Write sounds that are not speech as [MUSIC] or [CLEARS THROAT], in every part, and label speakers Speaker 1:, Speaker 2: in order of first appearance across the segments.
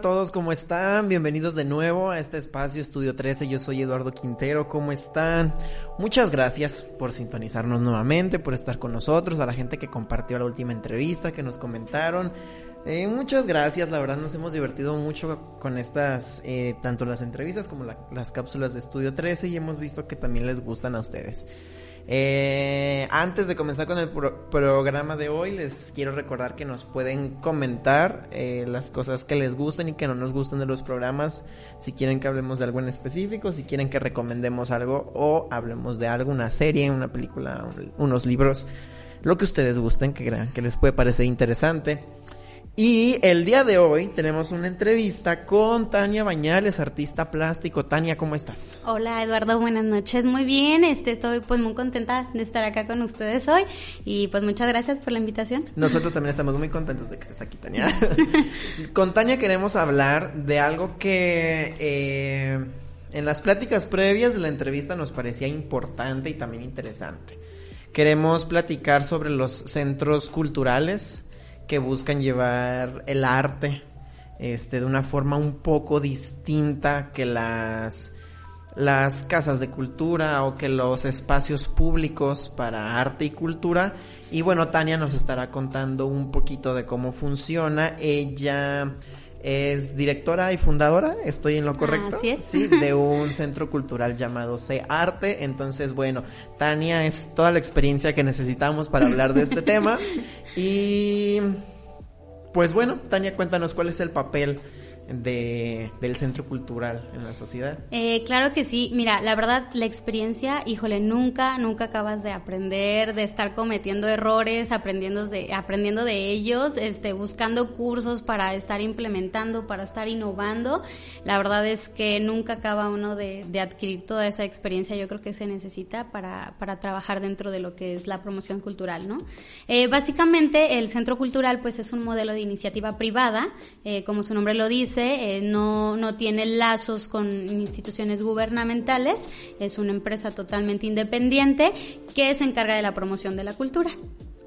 Speaker 1: todos, ¿cómo están? Bienvenidos de nuevo a este espacio Estudio 13. Yo soy Eduardo Quintero, ¿cómo están? Muchas gracias por sintonizarnos nuevamente, por estar con nosotros, a la gente que compartió la última entrevista, que nos comentaron. Eh, muchas gracias, la verdad nos hemos divertido mucho con estas, eh, tanto las entrevistas como las cápsulas de Estudio 13 y hemos visto que también les gustan a ustedes. Eh, antes de comenzar con el programa de hoy, les quiero recordar que nos pueden comentar eh, las cosas que les gusten y que no nos gusten de los programas. Si quieren que hablemos de algo en específico, si quieren que recomendemos algo o hablemos de algo, una serie, una película, unos libros, lo que ustedes gusten, que crean que les puede parecer interesante. Y el día de hoy tenemos una entrevista con Tania Bañales, artista plástico. Tania, ¿cómo estás?
Speaker 2: Hola Eduardo, buenas noches. Muy bien, este, estoy pues muy contenta de estar acá con ustedes hoy y pues muchas gracias por la invitación.
Speaker 1: Nosotros también estamos muy contentos de que estés aquí, Tania. [LAUGHS] [LAUGHS] con Tania queremos hablar de algo que eh, en las pláticas previas de la entrevista nos parecía importante y también interesante. Queremos platicar sobre los centros culturales que buscan llevar el arte este, de una forma un poco distinta que las, las casas de cultura o que los espacios públicos para arte y cultura. Y bueno, Tania nos estará contando un poquito de cómo funciona. Ella es directora y fundadora, estoy en lo correcto.
Speaker 2: Así es.
Speaker 1: Sí, de un centro cultural llamado C Arte. Entonces, bueno, Tania es toda la experiencia que necesitamos para hablar de este [LAUGHS] tema. Y pues bueno, Tania, cuéntanos cuál es el papel de, del centro cultural en la sociedad?
Speaker 2: Eh, claro que sí. Mira, la verdad, la experiencia, híjole, nunca, nunca acabas de aprender, de estar cometiendo errores, aprendiendo de, aprendiendo de ellos, este, buscando cursos para estar implementando, para estar innovando. La verdad es que nunca acaba uno de, de adquirir toda esa experiencia. Yo creo que se necesita para, para trabajar dentro de lo que es la promoción cultural, ¿no? Eh, básicamente, el centro cultural, pues, es un modelo de iniciativa privada, eh, como su nombre lo dice eh, no, no tiene lazos con instituciones gubernamentales, es una empresa totalmente independiente que se encarga de la promoción de la cultura.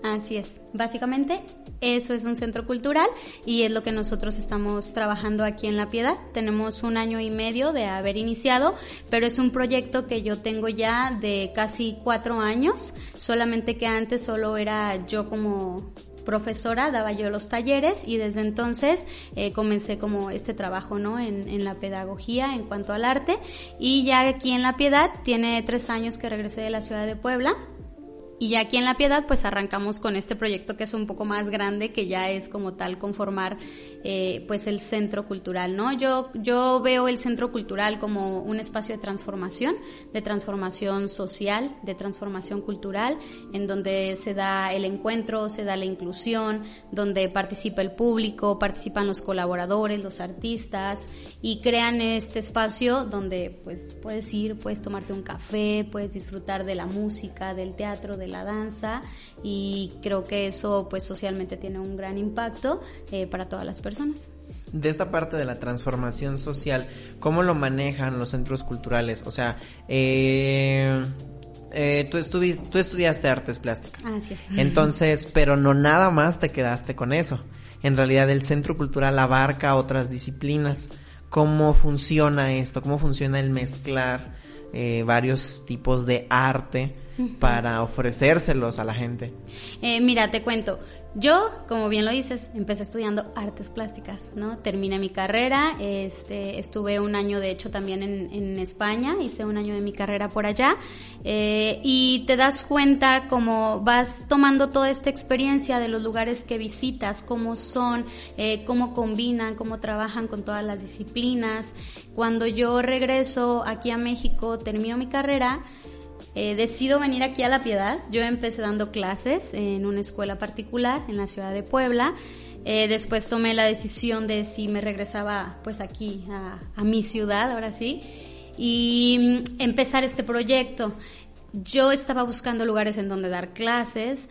Speaker 2: Así es, básicamente eso es un centro cultural y es lo que nosotros estamos trabajando aquí en La Piedad. Tenemos un año y medio de haber iniciado, pero es un proyecto que yo tengo ya de casi cuatro años, solamente que antes solo era yo como profesora, daba yo los talleres y desde entonces eh, comencé como este trabajo ¿no? En, en, la pedagogía en cuanto al arte y ya aquí en La Piedad tiene tres años que regresé de la ciudad de Puebla y aquí en La Piedad, pues arrancamos con este proyecto que es un poco más grande, que ya es como tal conformar eh, pues el centro cultural, ¿no? Yo, yo veo el centro cultural como un espacio de transformación, de transformación social, de transformación cultural, en donde se da el encuentro, se da la inclusión, donde participa el público, participan los colaboradores, los artistas, y crean este espacio donde pues puedes ir, puedes tomarte un café, puedes disfrutar de la música, del teatro, del la danza y creo que eso pues socialmente tiene un gran impacto eh, para todas las personas.
Speaker 1: De esta parte de la transformación social, ¿cómo lo manejan los centros culturales? O sea, eh, eh, tú, estuviste, tú estudiaste artes plásticas.
Speaker 2: Así es.
Speaker 1: Entonces, pero no nada más te quedaste con eso. En realidad el centro cultural abarca otras disciplinas. ¿Cómo funciona esto? ¿Cómo funciona el mezclar eh, varios tipos de arte para ofrecérselos a la gente?
Speaker 2: Eh, mira, te cuento. Yo, como bien lo dices, empecé estudiando artes plásticas, ¿no? Terminé mi carrera, este, estuve un año, de hecho, también en, España, hice un año de mi carrera por allá, eh, y te das cuenta cómo vas tomando toda esta experiencia de los lugares que visitas, cómo son, eh, cómo combinan, cómo trabajan con todas las disciplinas. Cuando yo regreso aquí a México, termino mi carrera, eh, decido venir aquí a La Piedad. Yo empecé dando clases en una escuela particular en la ciudad de Puebla. Eh, después tomé la decisión de si me regresaba pues aquí a, mi ciudad, ahora sí. y mm, empezar este proyecto. Yo estaba buscando lugares en donde dar clases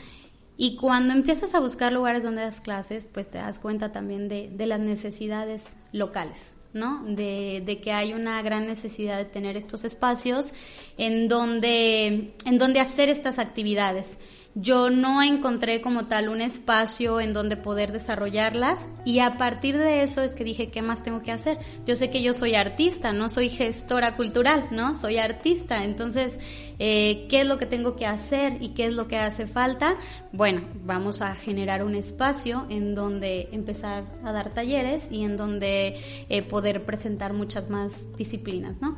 Speaker 2: y cuando empiezas a buscar lugares donde das clases, pues te das cuenta también de, de las necesidades locales. ¿No? De, de, que hay una gran necesidad de tener estos espacios en donde, en donde hacer estas actividades yo no encontré como tal un espacio en donde poder desarrollarlas y a partir de eso es que dije, ¿qué más tengo que hacer? Yo sé que yo soy artista, no soy gestora cultural, ¿no? Soy artista, entonces, eh, ¿qué es lo que tengo que hacer y qué es lo que hace falta? Bueno, vamos a generar un espacio en donde empezar a dar talleres y en donde eh, poder presentar muchas más disciplinas, ¿no?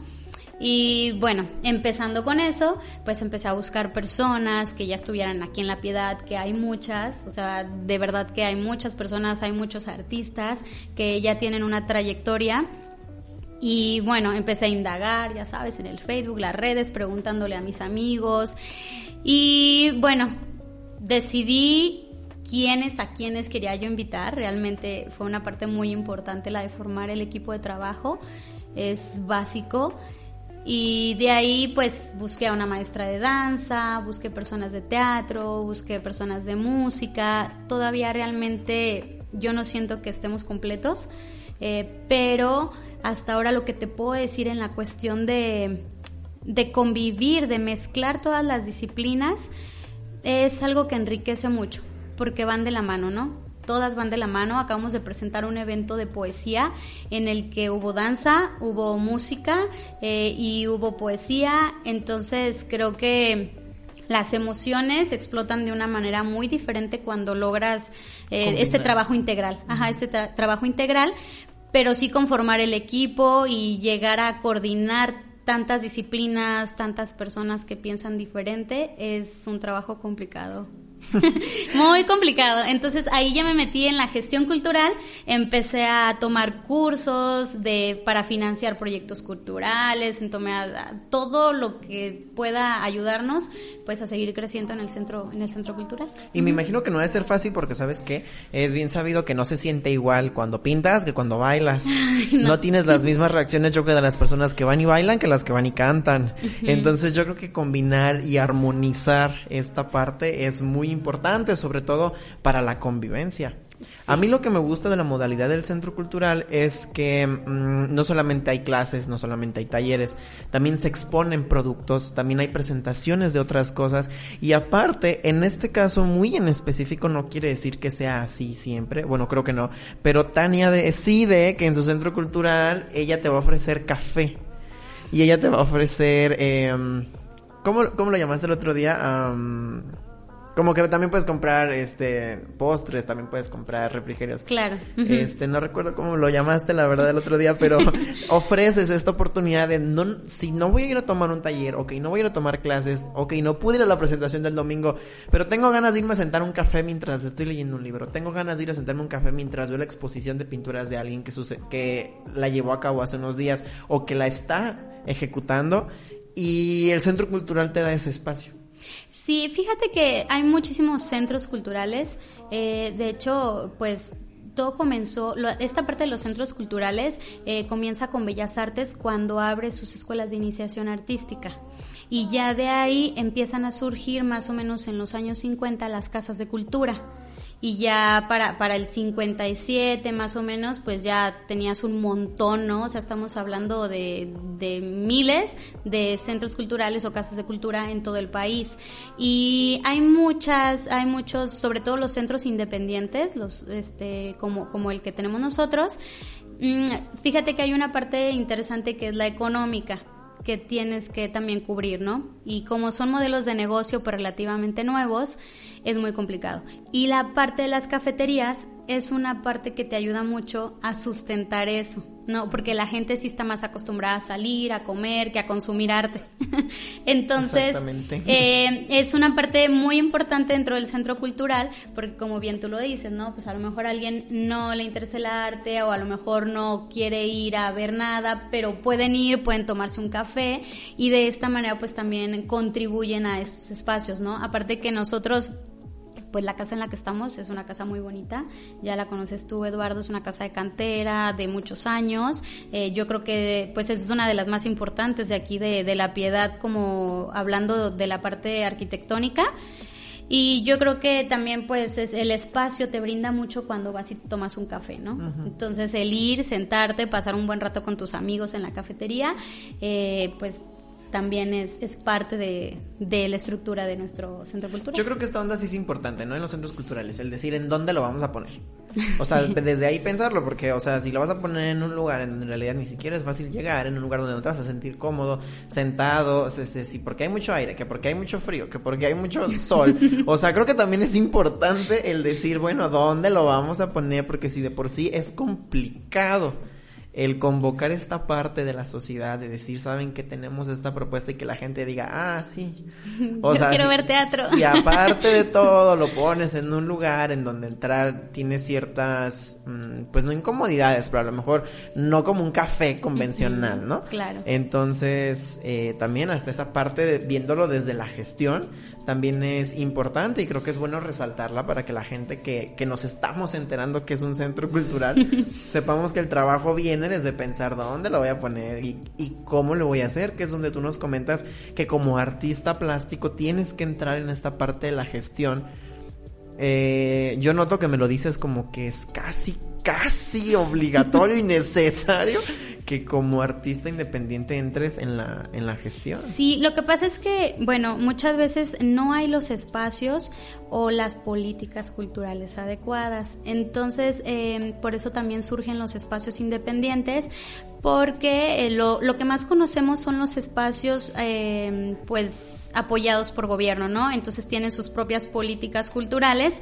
Speaker 2: Y bueno, empezando con eso, pues empecé a buscar personas que ya estuvieran aquí en La Piedad, que hay muchas, o sea, de verdad que hay muchas personas, hay muchos artistas que ya tienen una trayectoria. Y bueno, empecé a indagar, ya sabes, en el Facebook, las redes, preguntándole a mis amigos. Y bueno, decidí quiénes, a quiénes quería yo invitar. Realmente fue una parte muy importante la de formar el equipo de trabajo. Es básico. Y de ahí pues busqué a una maestra de danza, busqué personas de teatro, busqué personas de música. Todavía realmente yo no siento que estemos completos, eh, pero hasta ahora lo que te puedo decir en la cuestión de, de convivir, de mezclar todas las disciplinas, es algo que enriquece mucho, porque van de la mano, ¿no? Todas van de la mano. Acabamos de presentar un evento de poesía en el que hubo danza, hubo música eh, y hubo poesía. Entonces creo que las emociones explotan de una manera muy diferente cuando logras eh, este trabajo integral. Ajá, este trabajo integral, pero sí conformar el equipo y llegar a coordinar tantas disciplinas, tantas personas que piensan diferente, es un trabajo complicado. [LAUGHS] Muy complicado. Entonces ahí ya me metí en la gestión cultural, empecé a tomar cursos de para financiar proyectos culturales, a, todo lo que pueda ayudarnos pues a seguir creciendo en el centro en el centro cultural.
Speaker 1: Y me imagino que no debe ser fácil porque sabes que es bien sabido que no se siente igual cuando pintas que cuando bailas. [LAUGHS] no. tienes las mismas reacciones yo creo de las personas que van y bailan que las que van y cantan. Entonces yo creo que combinar y armonizar esta parte es muy importante, sobre todo para la convivencia. A mí lo que me gusta de la modalidad del centro cultural es que mm, no solamente hay clases, no solamente hay talleres, también se exponen productos, también hay presentaciones de otras cosas y aparte, en este caso muy en específico no quiere decir que sea así siempre, bueno creo que no, pero Tania decide que en su centro cultural ella te va a ofrecer café y ella te va a ofrecer... Eh, ¿cómo, ¿Cómo lo llamaste el otro día? Como que también puedes comprar este postres, también puedes comprar refrigerios.
Speaker 2: Claro.
Speaker 1: Este, no recuerdo cómo lo llamaste la verdad el otro día, pero [LAUGHS] ofreces esta oportunidad de no si no voy a ir a tomar un taller, ok, no voy a ir a tomar clases, ok, no pude ir a la presentación del domingo, pero tengo ganas de irme a sentar un café mientras estoy leyendo un libro. Tengo ganas de ir a sentarme un café mientras veo la exposición de pinturas de alguien que que la llevó a cabo hace unos días o que la está ejecutando y el centro cultural te da ese espacio.
Speaker 2: Sí, fíjate que hay muchísimos centros culturales. Eh, de hecho, pues todo comenzó, esta parte de los centros culturales eh, comienza con Bellas Artes cuando abre sus escuelas de iniciación artística. Y ya de ahí empiezan a surgir más o menos en los años 50 las casas de cultura y ya para, para el 57 más o menos, pues ya tenías un montón, ¿no? O sea, estamos hablando de, de miles de centros culturales o casas de cultura en todo el país. Y hay muchas, hay muchos, sobre todo los centros independientes, los, este, como, como el que tenemos nosotros. Mm, fíjate que hay una parte interesante que es la económica que tienes que también cubrir, ¿no? Y como son modelos de negocio pues, relativamente nuevos, es muy complicado. Y la parte de las cafeterías es una parte que te ayuda mucho a sustentar eso, ¿no? Porque la gente sí está más acostumbrada a salir, a comer, que a consumir arte. [LAUGHS] Entonces, eh, es una parte muy importante dentro del centro cultural, porque como bien tú lo dices, ¿no? Pues a lo mejor a alguien no le interesa el arte o a lo mejor no quiere ir a ver nada, pero pueden ir, pueden tomarse un café y de esta manera pues también contribuyen a esos espacios, ¿no? Aparte que nosotros pues la casa en la que estamos es una casa muy bonita, ya la conoces tú Eduardo, es una casa de cantera de muchos años, eh, yo creo que pues es una de las más importantes de aquí de, de la piedad como hablando de la parte arquitectónica. Y yo creo que también pues es, el espacio te brinda mucho cuando vas y tomas un café, ¿no? Entonces el ir, sentarte, pasar un buen rato con tus amigos en la cafetería, eh, pues también es, es parte de, de, la estructura de nuestro centro cultural.
Speaker 1: Yo creo que esta onda sí es importante, ¿no? En los centros culturales, el decir en dónde lo vamos a poner. O sea, [LAUGHS] desde ahí pensarlo, porque, o sea, si lo vas a poner en un lugar en donde en realidad ni siquiera es fácil llegar, en un lugar donde no te vas a sentir cómodo, sentado, sí, porque hay mucho aire, que porque hay mucho frío, que porque hay mucho [LAUGHS] sol. O sea, creo que también es importante el decir, bueno, ¿dónde lo vamos a poner? Porque si de por sí es complicado el convocar esta parte de la sociedad, de decir, saben que tenemos esta propuesta y que la gente diga, ah, sí. [LAUGHS]
Speaker 2: O sea, quiero ver teatro.
Speaker 1: Y aparte de [LAUGHS] todo lo pones en un lugar en donde entrar tiene ciertas, mm, pues no incomodidades, pero a lo mejor no como un café convencional, ¿no?
Speaker 2: Claro.
Speaker 1: Entonces, eh, también hasta esa parte, de, viéndolo desde la gestión, también es importante y creo que es bueno resaltarla para que la gente que, que nos estamos enterando que es un centro cultural, [LAUGHS] sepamos que el trabajo viene desde pensar dónde lo voy a poner y, y cómo lo voy a hacer, que es donde tú nos comentas que como artista plástico tienes que entrar en esta parte de la gestión. Eh, yo noto que me lo dices como que es casi, casi obligatorio y necesario que como artista independiente entres en la, en la gestión.
Speaker 2: Sí, lo que pasa es que, bueno, muchas veces no hay los espacios o las políticas culturales adecuadas. Entonces, eh, por eso también surgen los espacios independientes, porque eh, lo, lo, que más conocemos son los espacios, eh, pues, apoyados por gobierno, ¿no? Entonces tienen sus propias políticas culturales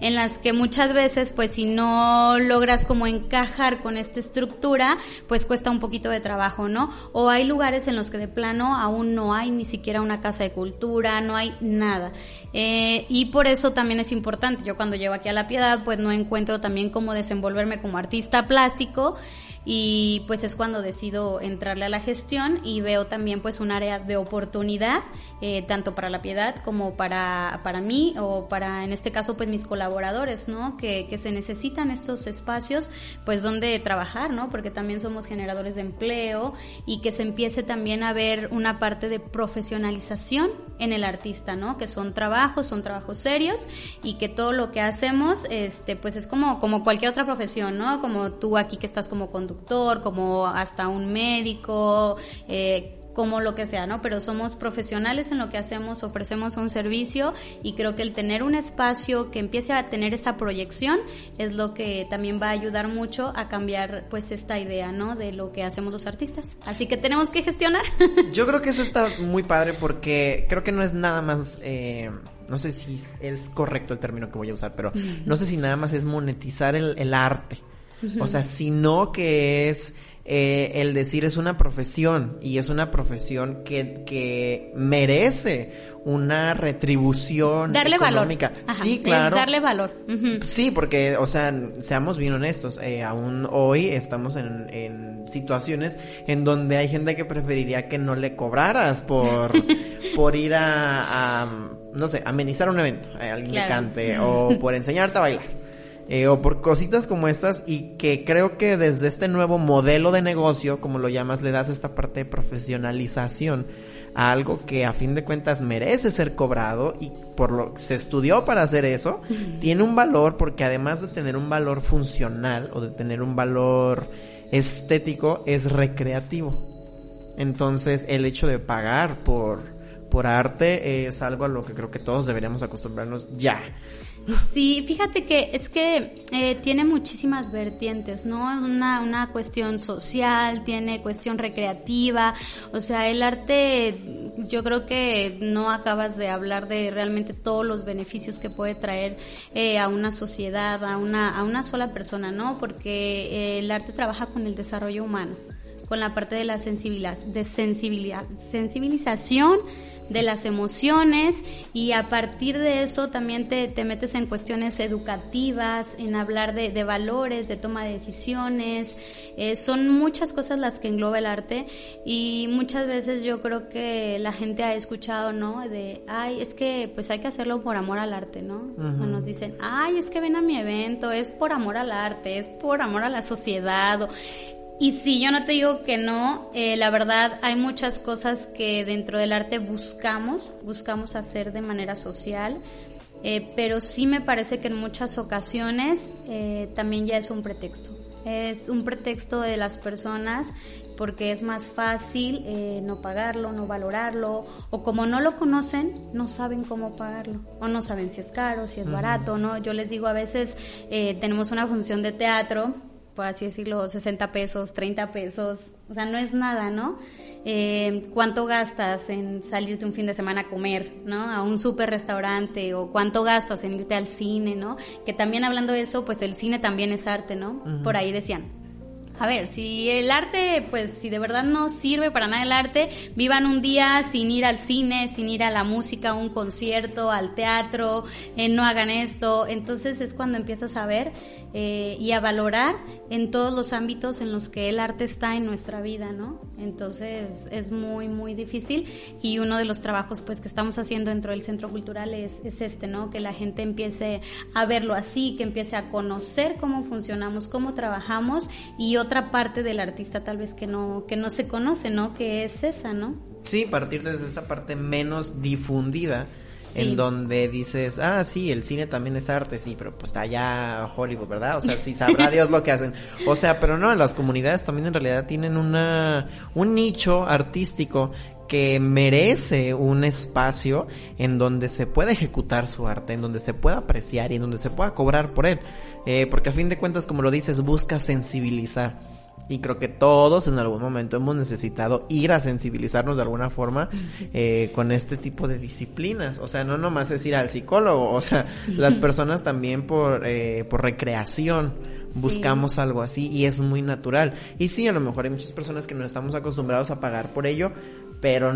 Speaker 2: en las que muchas veces, pues si no logras como encajar con esta estructura, pues cuesta un poquito de trabajo, ¿no? O hay lugares en los que de plano aún no hay ni siquiera una casa de cultura, no hay nada. Eh, y por eso también es importante. Yo cuando llego aquí a La Piedad, pues no encuentro también cómo desenvolverme como artista plástico y pues es cuando decido entrarle a la gestión y veo también pues un área de oportunidad eh, tanto para la piedad como para, para mí o para en este caso pues mis colaboradores, ¿no? Que, que se necesitan estos espacios pues donde trabajar, ¿no? Porque también somos generadores de empleo y que se empiece también a ver una parte de profesionalización en el artista, ¿no? Que son trabajos, son trabajos serios y que todo lo que hacemos este pues es como, como cualquier otra profesión, ¿no? Como tú aquí que estás como conductor como hasta un médico, eh, como lo que sea, ¿no? Pero somos profesionales en lo que hacemos, ofrecemos un servicio y creo que el tener un espacio que empiece a tener esa proyección es lo que también va a ayudar mucho a cambiar pues esta idea, ¿no? De lo que hacemos los artistas. Así que tenemos que gestionar. [LAUGHS]
Speaker 1: Yo creo que eso está muy padre porque creo que no es nada más... Eh, no sé si es correcto el término que voy a usar, pero no sé si nada más es monetizar el, el arte. O sea, sino que es eh, el decir es una profesión y es una profesión que, que merece una retribución
Speaker 2: darle
Speaker 1: económica.
Speaker 2: valor.
Speaker 1: sí, claro.
Speaker 2: darle valor.
Speaker 1: Sí, porque, o sea, seamos bien honestos, eh, aún hoy estamos en, en, situaciones en donde hay gente que preferiría que no le cobraras por, [LAUGHS] por ir a, a, no sé, amenizar un evento, a alguien que cante, o por enseñarte a bailar. Eh, o por cositas como estas y que creo que desde este nuevo modelo de negocio, como lo llamas, le das esta parte de profesionalización a algo que a fin de cuentas merece ser cobrado y por lo que se estudió para hacer eso, tiene un valor porque además de tener un valor funcional o de tener un valor estético, es recreativo. Entonces el hecho de pagar por, por arte es algo a lo que creo que todos deberíamos acostumbrarnos ya.
Speaker 2: Sí, fíjate que es que eh, tiene muchísimas vertientes, ¿no? Una, una cuestión social, tiene cuestión recreativa, o sea, el arte, yo creo que no acabas de hablar de realmente todos los beneficios que puede traer eh, a una sociedad, a una, a una sola persona, ¿no? Porque eh, el arte trabaja con el desarrollo humano, con la parte de la sensibilidad, de sensibilidad, sensibilización de las emociones y a partir de eso también te, te metes en cuestiones educativas, en hablar de, de valores, de toma de decisiones. Eh, son muchas cosas las que engloba el arte y muchas veces yo creo que la gente ha escuchado, ¿no? De, ay, es que pues hay que hacerlo por amor al arte, ¿no? o nos dicen, ay, es que ven a mi evento, es por amor al arte, es por amor a la sociedad. O, y si yo no te digo que no, eh, la verdad hay muchas cosas que dentro del arte buscamos, buscamos hacer de manera social, eh, pero sí me parece que en muchas ocasiones eh, también ya es un pretexto. Es un pretexto de las personas porque es más fácil no pagarlo, no valorarlo, o como no lo conocen, no saben cómo pagarlo, o no saben si es caro, si es barato, ¿no? Yo les digo, a veces tenemos una función de teatro por así decirlo, 60 pesos, 30 pesos, o sea, no es nada, ¿no? Eh, ¿Cuánto gastas en salirte un fin de semana a comer, ¿no? A un súper restaurante, o cuánto gastas en irte al cine, ¿no? Que también hablando de eso, pues el cine también es arte, ¿no? Por ahí decían, a ver, si el arte, pues si de verdad no sirve para nada el arte, vivan un día sin ir al cine, sin ir a la música, a un concierto, al teatro, eh, no hagan esto. Entonces es cuando empiezas a ver eh, y a valorar en todos los ámbitos en los que el arte está en nuestra vida, ¿no? Entonces es muy, muy difícil y uno de los trabajos pues que estamos haciendo dentro del Centro Cultural es, es este, ¿no? Que la gente empiece a verlo así, que empiece a conocer cómo funcionamos, cómo trabajamos y otra parte del artista tal vez que no, que no se conoce, ¿no? Que es esa, ¿no?
Speaker 1: Sí, partir desde esta parte menos difundida en donde dices, ah, sí, el cine también es arte, sí, pero pues está allá Hollywood, ¿verdad? O sea, sí [LAUGHS] sabrá Dios lo que hacen. O sea, pero no, las comunidades también en realidad tienen una, un nicho artístico que merece un espacio en donde se pueda ejecutar su arte, en donde se pueda apreciar y en donde se pueda cobrar por él. Eh, porque a fin de cuentas, como lo dices, busca sensibilizar. Y creo que todos en algún momento hemos necesitado ir a sensibilizarnos de alguna forma eh, con este tipo de disciplinas. O sea, no nomás es ir al psicólogo, o sea, las [LAUGHS] personas también por, eh, por recreación buscamos algo así y es muy natural. Y sí, a lo mejor hay muchas personas que no estamos acostumbrados a pagar por ello, pero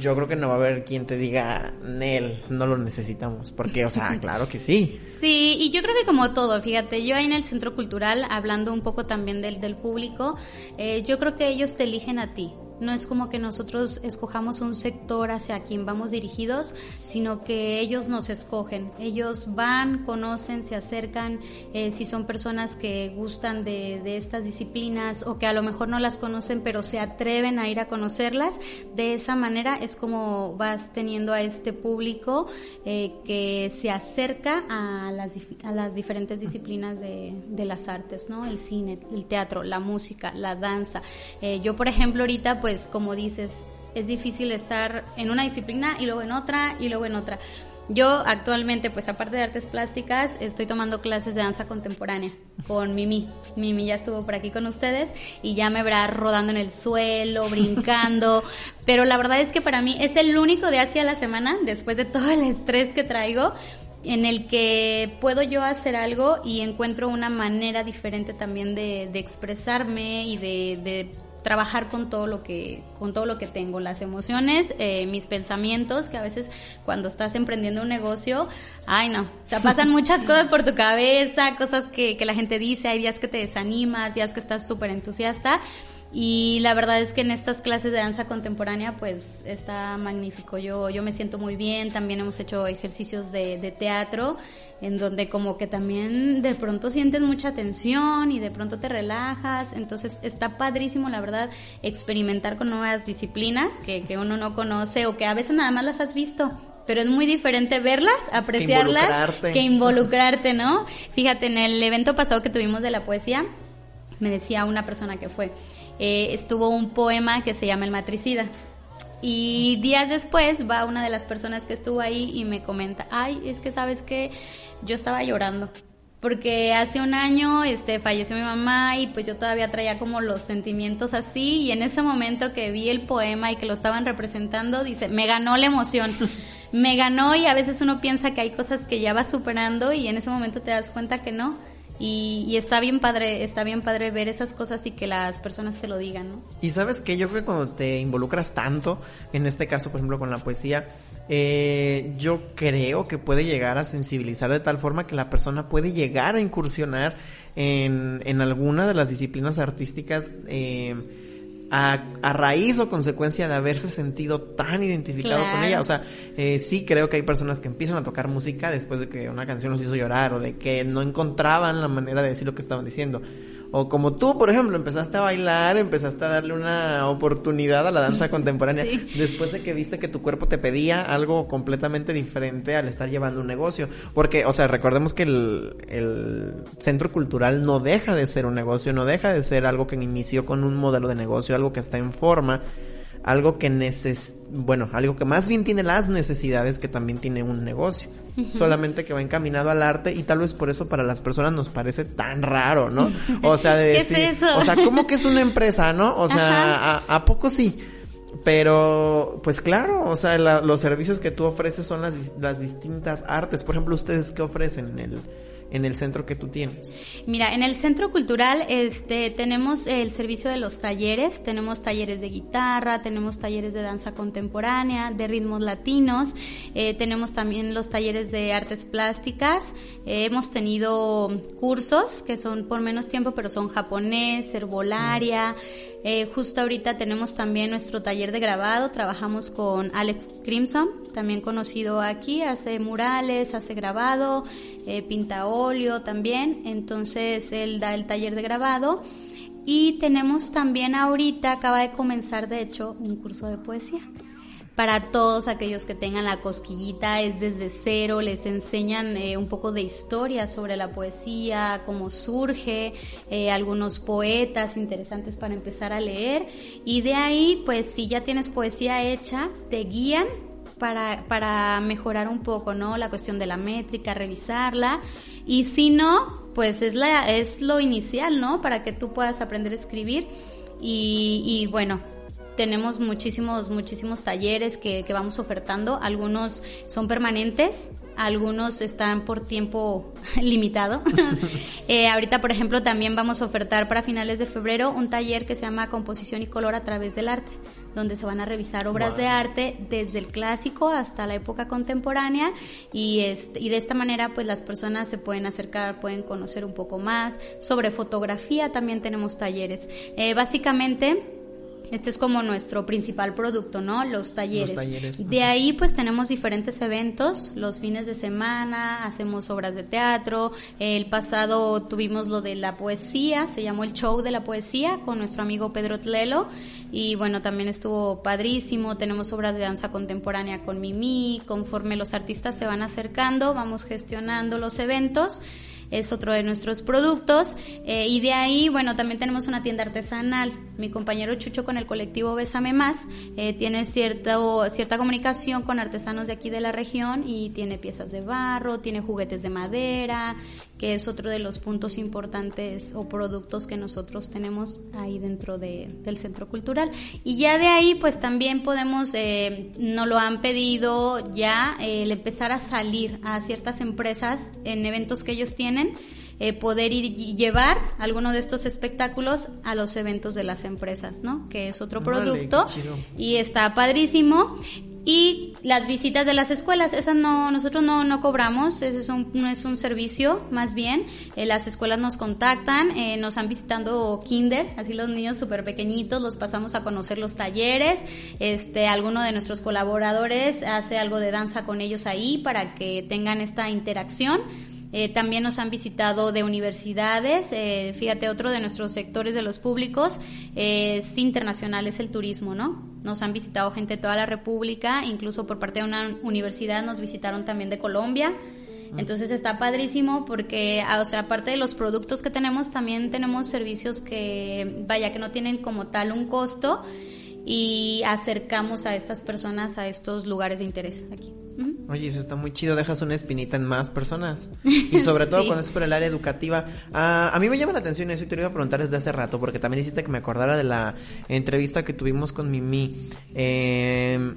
Speaker 1: yo creo que no va a haber quien te diga, Nel, no lo necesitamos, porque, o sea, [LAUGHS] claro que sí.
Speaker 2: Sí, y yo creo que como todo, fíjate, yo ahí en el Centro Cultural, hablando un poco también del, del público, eh, yo creo que ellos te eligen a ti, no es como que nosotros escojamos un sector hacia quien vamos dirigidos, sino que ellos nos escogen. Ellos van, conocen, se acercan, eh, si son personas que gustan de, estas disciplinas o que a lo mejor no las conocen, pero se atreven a ir a conocerlas. De esa manera es como vas teniendo a este público eh, que se acerca a las, a las diferentes disciplinas de, las artes, ¿no? El cine, el teatro, la música, la danza. Eh, yo, por ejemplo, ahorita pues como dices, es difícil estar en una disciplina y luego en otra y luego en otra. Yo actualmente, pues aparte de artes plásticas, estoy tomando clases de danza contemporánea con Mimi. Mimi ya estuvo por aquí con ustedes y ya me verá rodando en el suelo, [LAUGHS] brincando. Pero la verdad es que para mí es el único de hacia la semana, después de todo el estrés que traigo, en el que puedo yo hacer algo y encuentro una manera diferente también de, expresarme y de trabajar con todo lo que con todo lo que tengo las emociones eh, mis pensamientos que a veces cuando estás emprendiendo un negocio ay no o sea pasan muchas [LAUGHS] cosas por tu cabeza cosas que, que la gente dice hay días que te desanimas días que estás súper entusiasta y la verdad es que en estas clases de danza contemporánea pues está magnífico. Yo, yo me siento muy bien, también hemos hecho ejercicios de, de teatro en donde como que también de pronto sientes mucha tensión y de pronto te relajas. Entonces está padrísimo la verdad experimentar con nuevas disciplinas que, que uno no conoce o que a veces nada más las has visto pero es muy diferente verlas, apreciarlas, que [LAUGHS] involucrarte, ¿no? Fíjate, en el evento pasado que tuvimos de la poesía, me decía una persona que fue, eh, estuvo un poema que se llama El Matricida. Y días después va una de las personas que estuvo ahí y me comenta, ay, es que sabes que yo estaba llorando. Porque hace un año este, falleció mi mamá y pues yo todavía traía como los sentimientos así y en ese momento que vi el poema y que lo estaban representando, dice, me ganó la emoción. [LAUGHS] me ganó y a veces uno piensa que hay cosas que ya va superando y en ese momento te das cuenta que no Y, está bien padre, está bien padre ver esas cosas y que las personas te lo digan, ¿no?
Speaker 1: Y sabes que yo creo que cuando te involucras tanto, en este caso, por ejemplo, con la poesía, eh, yo creo que puede llegar a sensibilizar de tal forma que la persona puede llegar a incursionar en, en alguna de las disciplinas artísticas. Eh, a, raíz o consecuencia de haberse sentido tan identificado con ella. O sea, eh, sí creo que hay personas que empiezan a tocar música después de que una canción los hizo llorar o de que no encontraban la manera de decir lo que estaban diciendo. O como tú, por ejemplo, empezaste a bailar, empezaste a darle una oportunidad a la danza contemporánea [LAUGHS] después de que viste que tu cuerpo te pedía algo completamente diferente al estar llevando un negocio. Porque, o sea, recordemos que el, el centro cultural no deja de ser un negocio, no deja de ser algo que inició con un modelo de negocio, algo que está en forma algo que neces bueno, algo que más bien tiene las necesidades que también tiene un negocio. Solamente que va encaminado al arte y tal vez por eso para las personas nos parece tan raro, ¿no? [LAUGHS] O sea, de decir, o sea, ¿cómo que es una empresa, no? O sea, a, poco sí? Pero, pues claro, o sea, los servicios que tú ofreces son las, las distintas artes. Por ejemplo, ¿ustedes qué ofrecen en el, en el centro que tú tienes?
Speaker 2: Mira, en el centro cultural este, tenemos el servicio de los talleres, tenemos talleres de guitarra, tenemos talleres de danza contemporánea, de ritmos latinos, eh, tenemos también los talleres de artes plásticas, eh, hemos tenido cursos que son por menos tiempo, pero son japonés, herbolaria. Eh, justo ahorita tenemos también nuestro taller de grabado, trabajamos con Alex Crimson, también conocido aquí, hace murales, hace grabado, eh, pinta óleo también, entonces él da el taller de grabado. Y tenemos también ahorita, acaba de comenzar de hecho, un curso de poesía para todos aquellos que tengan la cosquillita, es desde cero, les enseñan eh, un poco de historia sobre la poesía, cómo surge, eh, algunos poetas interesantes para empezar a leer y de ahí, pues si ya tienes poesía hecha, te guían para, para mejorar un poco, ¿no? La cuestión de la métrica, revisarla y si no, pues es, la, es lo inicial, ¿no? Para que tú puedas aprender a escribir y, y bueno, tenemos muchísimos, muchísimos talleres que, que vamos ofertando. Algunos son permanentes, algunos están por tiempo [LAUGHS] limitado. [LAUGHS] eh, ahorita, por ejemplo, también vamos a ofertar para finales de febrero un taller que se llama Composición y Color a través del arte, donde se van a revisar obras de arte desde el clásico hasta la época contemporánea y, este, y de esta manera pues las personas se pueden acercar, pueden conocer un poco más. Sobre fotografía también tenemos talleres. Eh, básicamente este es como nuestro principal producto, ¿no? Los talleres. De ahí pues tenemos diferentes eventos, los fines de semana, hacemos obras de teatro. El pasado tuvimos lo de la poesía, se llamó el show de la poesía con nuestro amigo Pedro Tlelo y bueno, también estuvo padrísimo. Tenemos obras de danza contemporánea con Mimi, conforme los artistas se van acercando, vamos gestionando los eventos es otro de nuestros productos. Eh, y de ahí, bueno, también tenemos una tienda artesanal. Mi compañero Chucho con el colectivo Bésame Más eh, tiene cierta, cierta comunicación con artesanos de aquí de la región y tiene piezas de barro, tiene juguetes de madera, que es otro de los puntos importantes o productos que nosotros tenemos ahí dentro de, del centro cultural. Y ya de ahí, pues también podemos, eh, nos lo han pedido ya, el empezar a salir a ciertas empresas en eventos que ellos tienen eh, poder ir y llevar alguno de estos espectáculos a los eventos de las empresas, ¿no? Que es otro producto y está padrísimo. Y las visitas de las escuelas, esas no, nosotros no, no cobramos, ese es un, no es un servicio, más bien, eh, las escuelas nos contactan, eh, nos han visitando kinder, así los niños súper pequeñitos, los pasamos a conocer los talleres, este, alguno de nuestros colaboradores hace algo de danza con ellos ahí para que tengan esta interacción eh, también nos han visitado de universidades. Eh, fíjate, otro de nuestros sectores de los públicos es internacional, es el turismo, ¿no? Nos han visitado gente de toda la República, incluso por parte de una universidad nos visitaron también de Colombia. Ah. Entonces está padrísimo porque, ah, o sea, aparte de los productos que tenemos, también tenemos servicios que, vaya, que no tienen como tal un costo y acercamos a estas personas a estos lugares de interés aquí.
Speaker 1: Oye, eso está muy chido, dejas una espinita en más personas. [LAUGHS] Y sobre todo cuando es por el área educativa. Ah, a mí me llama la atención eso y te lo iba a preguntar desde hace rato, porque también hiciste que me acordara de la entrevista que tuvimos con Mimi. Eh,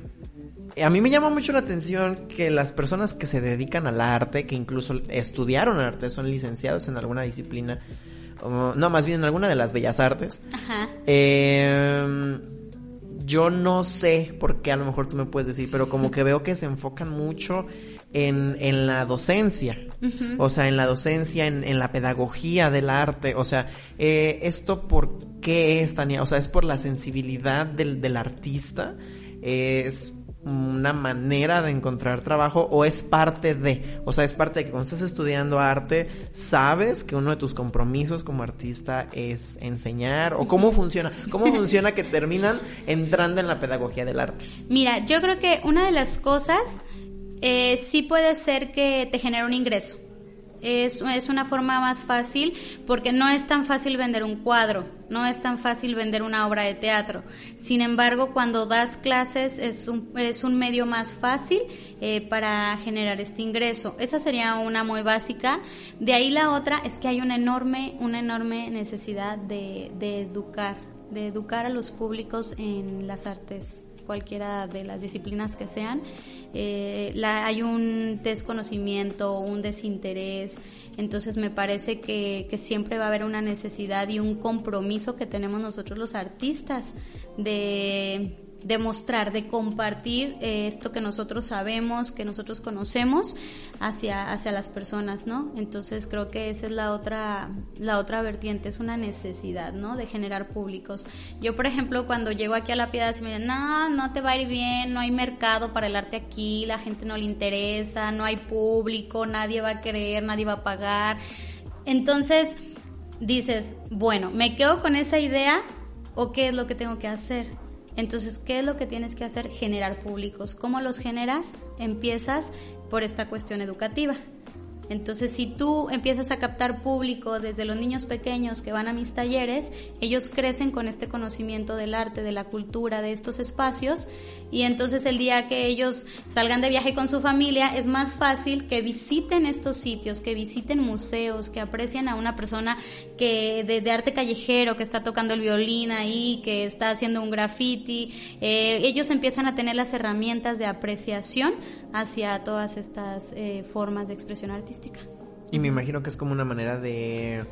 Speaker 1: a mí me llama mucho la atención que las personas que se dedican al arte, que incluso estudiaron arte, son licenciados en alguna disciplina, no, más bien en alguna de las bellas artes. Ajá. Eh, yo no sé por qué a lo mejor tú me puedes decir, pero como que veo que se enfocan mucho en, en la docencia, o sea, en la docencia, en, en la pedagogía del arte, o sea, eh, esto por qué es, Tania, o sea, es por la sensibilidad del, del artista, es una manera de encontrar trabajo o es parte de, o sea, es parte de que cuando estás estudiando arte, sabes que uno de tus compromisos como artista es enseñar o cómo funciona, cómo [LAUGHS] funciona que terminan entrando en la pedagogía del arte.
Speaker 2: Mira, yo creo que una de las cosas eh, sí puede ser que te genere un ingreso. Es, es, una forma más fácil porque no es tan fácil vender un cuadro, no es tan fácil vender una obra de teatro. Sin embargo, cuando das clases es un, es un medio más fácil eh, para generar este ingreso. Esa sería una muy básica. De ahí la otra es que hay una enorme, una enorme necesidad de, de educar, de educar a los públicos en las artes cualquiera de las disciplinas que sean, eh, hay un desconocimiento, un desinterés, entonces me parece que siempre va a haber una necesidad y un compromiso que tenemos nosotros los artistas de de mostrar, de compartir eh, esto que nosotros sabemos, que nosotros conocemos hacia, hacia las personas, ¿no? Entonces creo que esa es la otra, la otra vertiente, es una necesidad, ¿no? De generar públicos. Yo, por ejemplo, cuando llego aquí a La Piedad, me dicen, no, no te va a ir bien, no hay mercado para el arte aquí, la gente no le interesa, no hay público, nadie va a querer, nadie va a pagar. Entonces, dices, bueno, ¿me quedo con esa idea o qué es lo que tengo que hacer? Entonces, ¿qué es lo que tienes que hacer? Generar públicos. ¿Cómo los generas? Empiezas por esta cuestión educativa. Entonces, si tú empiezas a captar público desde los niños pequeños que van a mis talleres, ellos crecen con este conocimiento del arte, de la cultura, de estos espacios, y entonces el día que ellos salgan de viaje con su familia, es más fácil que visiten estos sitios, que visiten museos, que aprecien a una persona que de, arte callejero, que está tocando el violín ahí, que está haciendo un graffiti. Eh, ellos empiezan a tener las herramientas de apreciación hacia todas estas eh, formas de expresión artística.
Speaker 1: Y me imagino que es como una manera de...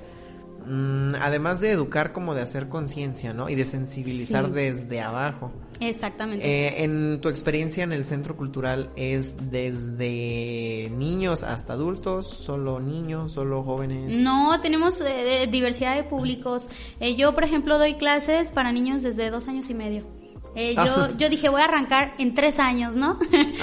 Speaker 1: Mm, además de educar, como de hacer conciencia, ¿no? Y de sensibilizar desde abajo.
Speaker 2: Exactamente.
Speaker 1: Eh, en tu experiencia en el centro cultural, ¿es desde niños hasta adultos? ¿Solo niños? ¿Solo jóvenes?
Speaker 2: No, tenemos eh, diversidad de públicos. yo, por ejemplo, doy clases para niños desde dos años y medio. Eh, yo, ah. yo dije, voy a arrancar en tres años, ¿no?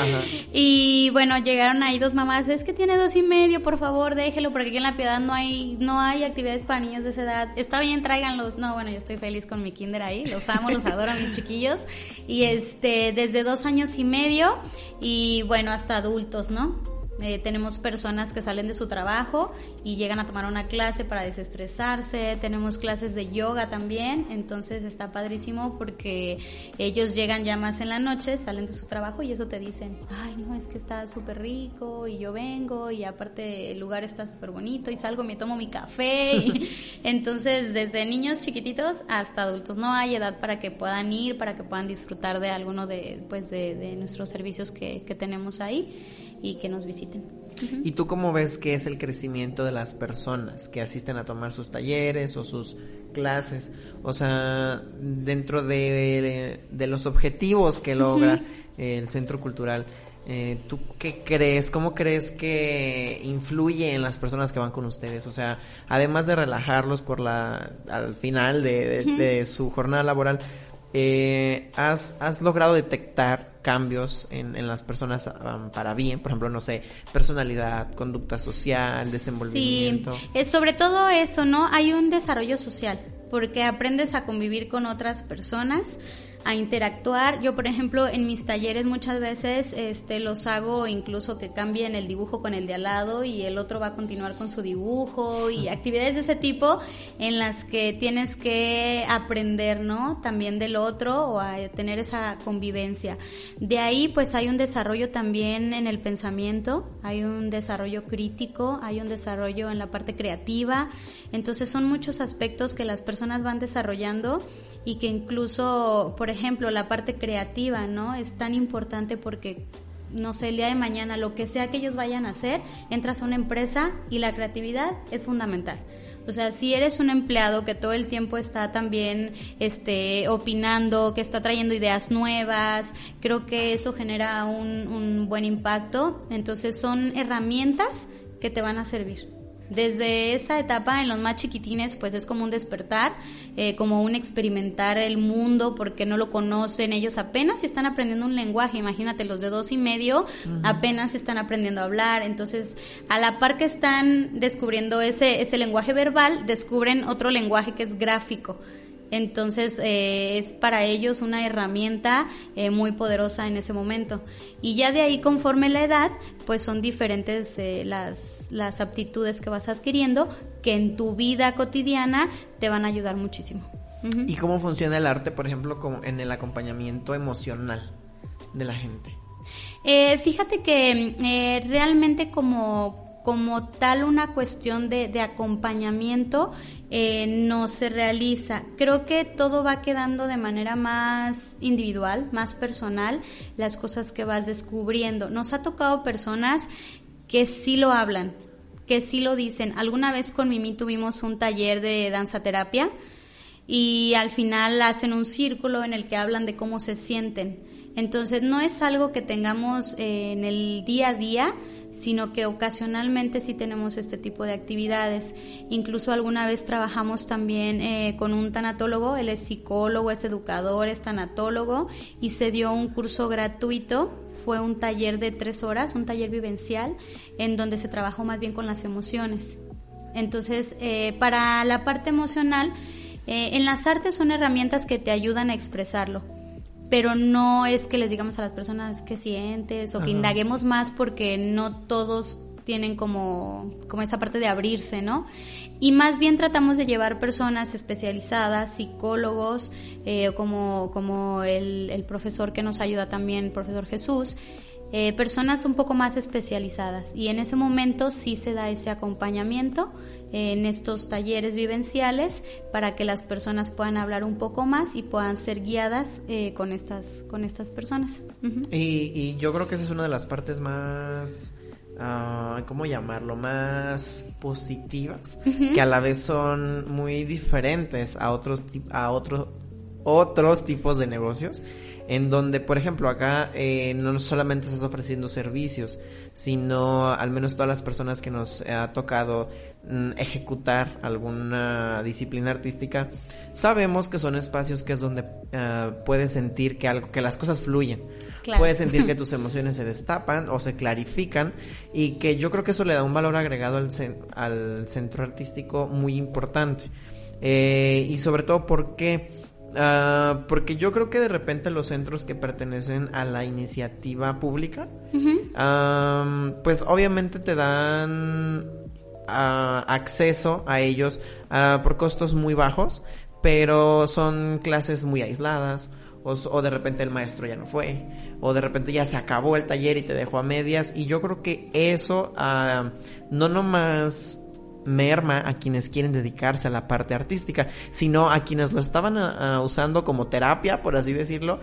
Speaker 2: [LAUGHS] y bueno, llegaron ahí dos mamás, es que tiene dos y medio, por favor, déjelo, porque aquí en La Piedad no hay, no hay actividades para niños de esa edad. Está bien, tráiganlos. No, bueno, yo estoy feliz con mi kinder ahí, los amo, los adoro a mis chiquillos. Y este, desde dos años y medio y bueno, hasta adultos, ¿no? Eh, tenemos personas que salen de su trabajo y llegan a tomar una clase para desestresarse. Tenemos clases de yoga también. Entonces está padrísimo porque ellos llegan ya más en la noche, salen de su trabajo y eso te dicen, ay, no, es que está súper rico y yo vengo y aparte el lugar está súper bonito y salgo, me tomo mi café. [LAUGHS] entonces, desde niños chiquititos hasta adultos, no hay edad para que puedan ir, para que puedan disfrutar de alguno de, pues, de, nuestros servicios que, que tenemos ahí y que nos visiten.
Speaker 1: ¿Y tú cómo ves que es el crecimiento de las personas que asisten a tomar sus talleres o sus clases? O sea, dentro de, de, los objetivos que logra el centro cultural, eh, ¿tú qué crees? ¿Cómo crees que influye en las personas que van con ustedes? O sea, además de relajarlos por la, al final de, de su jornada laboral, eh, has, has logrado detectar cambios en, en las personas um, para bien, por ejemplo, no sé, personalidad, conducta social, desenvolvimiento.
Speaker 2: Es sobre todo eso, ¿no? Hay un desarrollo social, porque aprendes a convivir con otras personas, a interactuar. Yo, por ejemplo, en mis talleres muchas veces este, los hago incluso que cambien el dibujo con el de al lado y el otro va a continuar con su dibujo y actividades de ese tipo en las que tienes que aprender, ¿no? También del otro o a tener esa convivencia. De ahí, pues hay un desarrollo también en el pensamiento, hay un desarrollo crítico, hay un desarrollo en la parte creativa. Entonces son muchos aspectos que las personas van desarrollando y que incluso, por ejemplo, la parte creativa, ¿no? Es tan importante porque no sé, el día de mañana, lo que sea que ellos vayan a hacer, entras a una empresa y la creatividad es fundamental. O sea, si eres un empleado que todo el tiempo está también este, opinando, que está trayendo ideas nuevas, creo que eso genera un, un buen impacto. Entonces son herramientas que te van a servir. Desde esa etapa, en los más chiquitines, pues es como un despertar, eh, como un experimentar el mundo porque no lo conocen. Ellos apenas están aprendiendo un lenguaje. Imagínate, los de dos y medio apenas están aprendiendo a hablar. Entonces, a la par que están descubriendo ese, ese lenguaje verbal, descubren otro lenguaje que es gráfico. Entonces eh, es para ellos una herramienta eh, muy poderosa en ese momento. Y ya de ahí, conforme la edad, pues son diferentes eh, las, las aptitudes que vas adquiriendo que en tu vida cotidiana te van a ayudar muchísimo.
Speaker 1: ¿Y cómo funciona el arte, por ejemplo, como en el acompañamiento emocional de la gente?
Speaker 2: fíjate que realmente como como tal una cuestión de, de acompañamiento eh, no se realiza. Creo que todo va quedando de manera más individual, más personal, las cosas que vas descubriendo. Nos ha tocado personas que sí lo hablan, que sí lo dicen. Alguna vez con Mimi tuvimos un taller de danza terapia y al final hacen un círculo en el que hablan de cómo se sienten. Entonces no es algo que tengamos eh, en el día a día, sino que ocasionalmente sí tenemos este tipo de actividades. Incluso alguna vez trabajamos también eh, con un tanatólogo, él es psicólogo, es educador, es tanatólogo y se dio un curso gratuito. Fue un taller de tres horas, un taller vivencial, en donde se trabajó más bien con las emociones. Entonces, eh, para la parte emocional, eh, en las artes son herramientas que te ayudan a expresarlo pero no es que les digamos a las personas que sientes o que indaguemos más porque no todos tienen como, como esa parte de abrirse, ¿no? Y más bien tratamos de llevar personas especializadas, psicólogos, eh, como, como el, el, profesor que nos ayuda también, el profesor Jesús, eh, personas un poco más especializadas. Y en ese momento sí se da ese acompañamiento en estos talleres vivenciales para que las personas puedan hablar un poco más y puedan ser guiadas eh, con estas con estas personas.
Speaker 1: y, yo creo que esa es una de las partes más uh, ¿cómo llamarlo? más positivas que a la vez son muy diferentes a otros a otros otros tipos de negocios en donde, por ejemplo, acá eh, no solamente estás ofreciendo servicios, sino al menos todas las personas que nos ha tocado ejecutar alguna disciplina artística, sabemos que son espacios que es donde eh, puedes sentir que algo, que las cosas fluyen. Puedes sentir que [LAUGHS] tus emociones se destapan o se clarifican y que yo creo que eso le da un valor agregado al, al centro artístico muy importante. Eh, y sobre todo porque, uh, porque yo creo que de repente los centros que pertenecen a la iniciativa pública, pues obviamente te dan acceso a ellos por costos muy bajos, pero son clases muy aisladas. O, de repente el maestro ya no fue, o de repente ya se acabó el taller y te dejó a medias, y yo creo que eso no nomás merma a quienes quieren dedicarse a la parte artística, sino a quienes lo estaban usando como terapia, por así decirlo,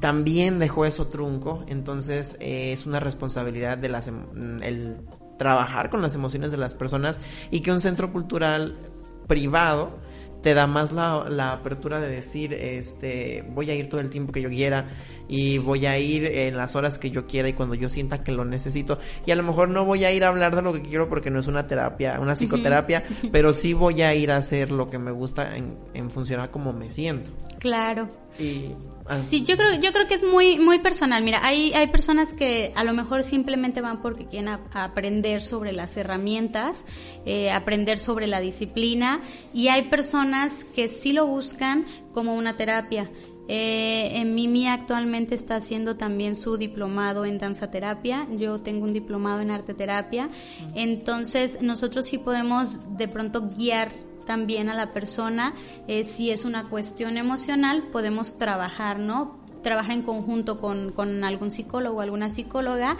Speaker 1: también dejó eso trunco, entonces eh, es una responsabilidad de las, em, el trabajar con las emociones de las personas y que un centro cultural privado te da más la, la, apertura de decir, este, voy a ir todo el tiempo que yo quiera y voy a ir en las horas que yo quiera y cuando yo sienta que lo necesito. Y a lo mejor no voy a ir a hablar de lo que quiero porque no es una terapia, una psicoterapia, [LAUGHS] pero sí voy a ir a hacer lo que me gusta en, en funcionar como me siento.
Speaker 2: Claro. Y. Sí, yo creo, yo creo que es muy, muy personal. Mira, hay, hay personas que a lo mejor simplemente van porque quieren aprender sobre las herramientas, eh, aprender sobre la disciplina, y hay personas que sí lo buscan como una terapia. Eh, en Mimi actualmente está haciendo también su diplomado en danza terapia. Yo tengo un diplomado en arte terapia. Entonces, nosotros sí podemos de pronto guiar también a la persona. Eh, si es una cuestión emocional, podemos trabajar, ¿no? Trabajar en conjunto con, con, algún psicólogo alguna psicóloga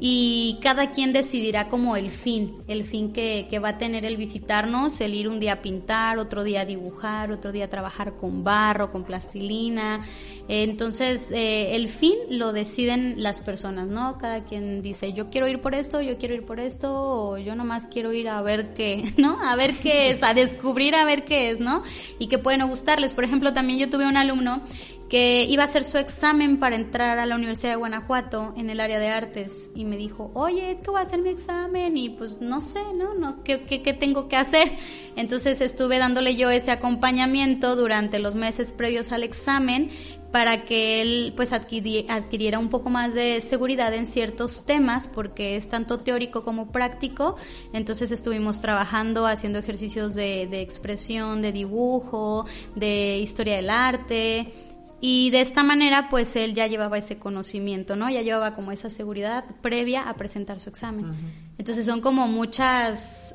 Speaker 2: y cada quien decidirá como el fin, el fin que, que, va a tener el visitarnos, el ir un día a pintar, otro día a dibujar, otro día a trabajar con barro, con plastilina. Entonces, eh, el fin lo deciden las personas, ¿no? Cada quien dice, yo quiero ir por esto, yo quiero ir por esto, o yo nomás quiero ir a ver qué, [LAUGHS] ¿no? A ver qué es, a descubrir a ver qué es, ¿no? Y que puede no gustarles. Por ejemplo, también yo tuve un alumno que iba a hacer su examen para entrar a la Universidad de Guanajuato en el área de artes y me dijo, oye, es que voy a hacer mi examen y pues no sé, ¿no? no ¿qué, qué, qué tengo que hacer? Entonces estuve dándole yo ese acompañamiento durante los meses previos al examen para que él pues adquiriera un poco más de seguridad en ciertos temas porque es tanto teórico como práctico entonces estuvimos trabajando haciendo ejercicios de, de expresión de dibujo de historia del arte y de esta manera, pues él ya llevaba ese conocimiento, ¿no? Ya llevaba como esa seguridad previa a presentar su examen. Entonces son como muchas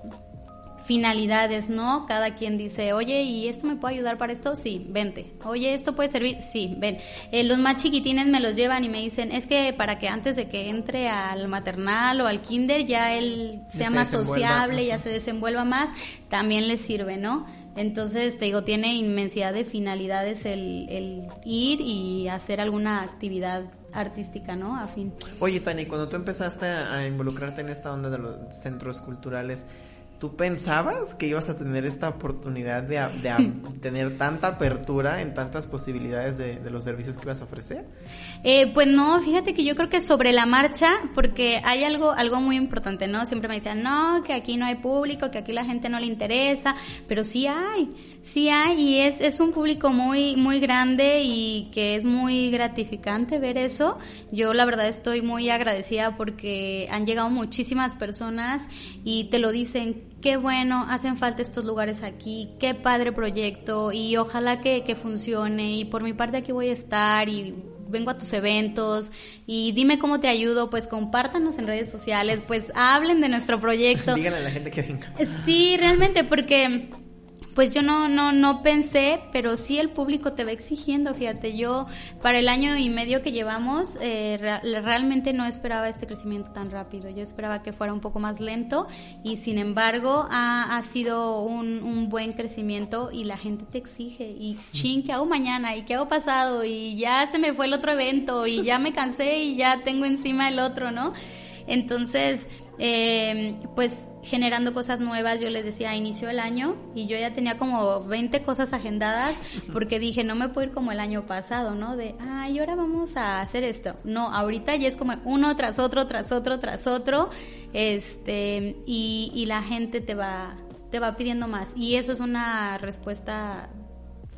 Speaker 2: finalidades, ¿no? Cada quien dice, oye, ¿y esto me puede ayudar para esto? Sí, vente. Oye, ¿esto puede servir? Sí, ven. Eh, los más chiquitines me los llevan y me dicen, es que para que antes de que entre al maternal o al kinder ya él sea más sociable, ya se desenvuelva más, también le sirve, ¿no? Entonces, te digo, tiene inmensidad de finalidades el, el ir y hacer alguna actividad artística, ¿no? Afín.
Speaker 1: Oye, Tani, cuando tú empezaste a involucrarte en esta onda de los centros culturales, ¿Tú pensabas que ibas a tener esta oportunidad de, [LAUGHS] tener tanta apertura en tantas posibilidades de, los servicios que ibas a ofrecer?
Speaker 2: Eh, pues no, fíjate que yo creo que sobre la marcha, porque hay algo, algo muy importante, ¿no? Siempre me decían, no, que aquí no hay público, que aquí la gente no le interesa, pero sí hay. Sí hay y es, es un público muy, muy grande y que es muy gratificante ver eso. Yo la verdad estoy muy agradecida porque han llegado muchísimas personas y te lo dicen, qué bueno, hacen falta estos lugares aquí, qué padre proyecto y ojalá que, que funcione y por mi parte aquí voy a estar y vengo a tus eventos y dime cómo te ayudo, pues compártanos en redes sociales, pues hablen de nuestro proyecto. [LAUGHS]
Speaker 1: Díganle a la gente que venga.
Speaker 2: Sí, realmente, porque pues yo no, no, no pensé, pero sí el público te va exigiendo, fíjate, yo para el año y medio que llevamos eh, realmente no esperaba este crecimiento tan rápido, yo esperaba que fuera un poco más lento y sin embargo ha, ha sido un, un, buen crecimiento y la gente te exige y ching, ¿qué hago mañana? ¿Y qué hago pasado? Y ya se me fue el otro evento y ya me cansé y ya tengo encima el otro, ¿no? Entonces, eh, pues generando cosas nuevas. Yo les decía, inició el año y yo ya tenía como 20 cosas agendadas porque dije, no me puedo ir como el año pasado, ¿no? De, ay, ahora vamos a hacer esto. No, ahorita ya es como uno tras otro, tras otro, tras otro, este, y, y la gente te va, te va pidiendo más. Y eso es una respuesta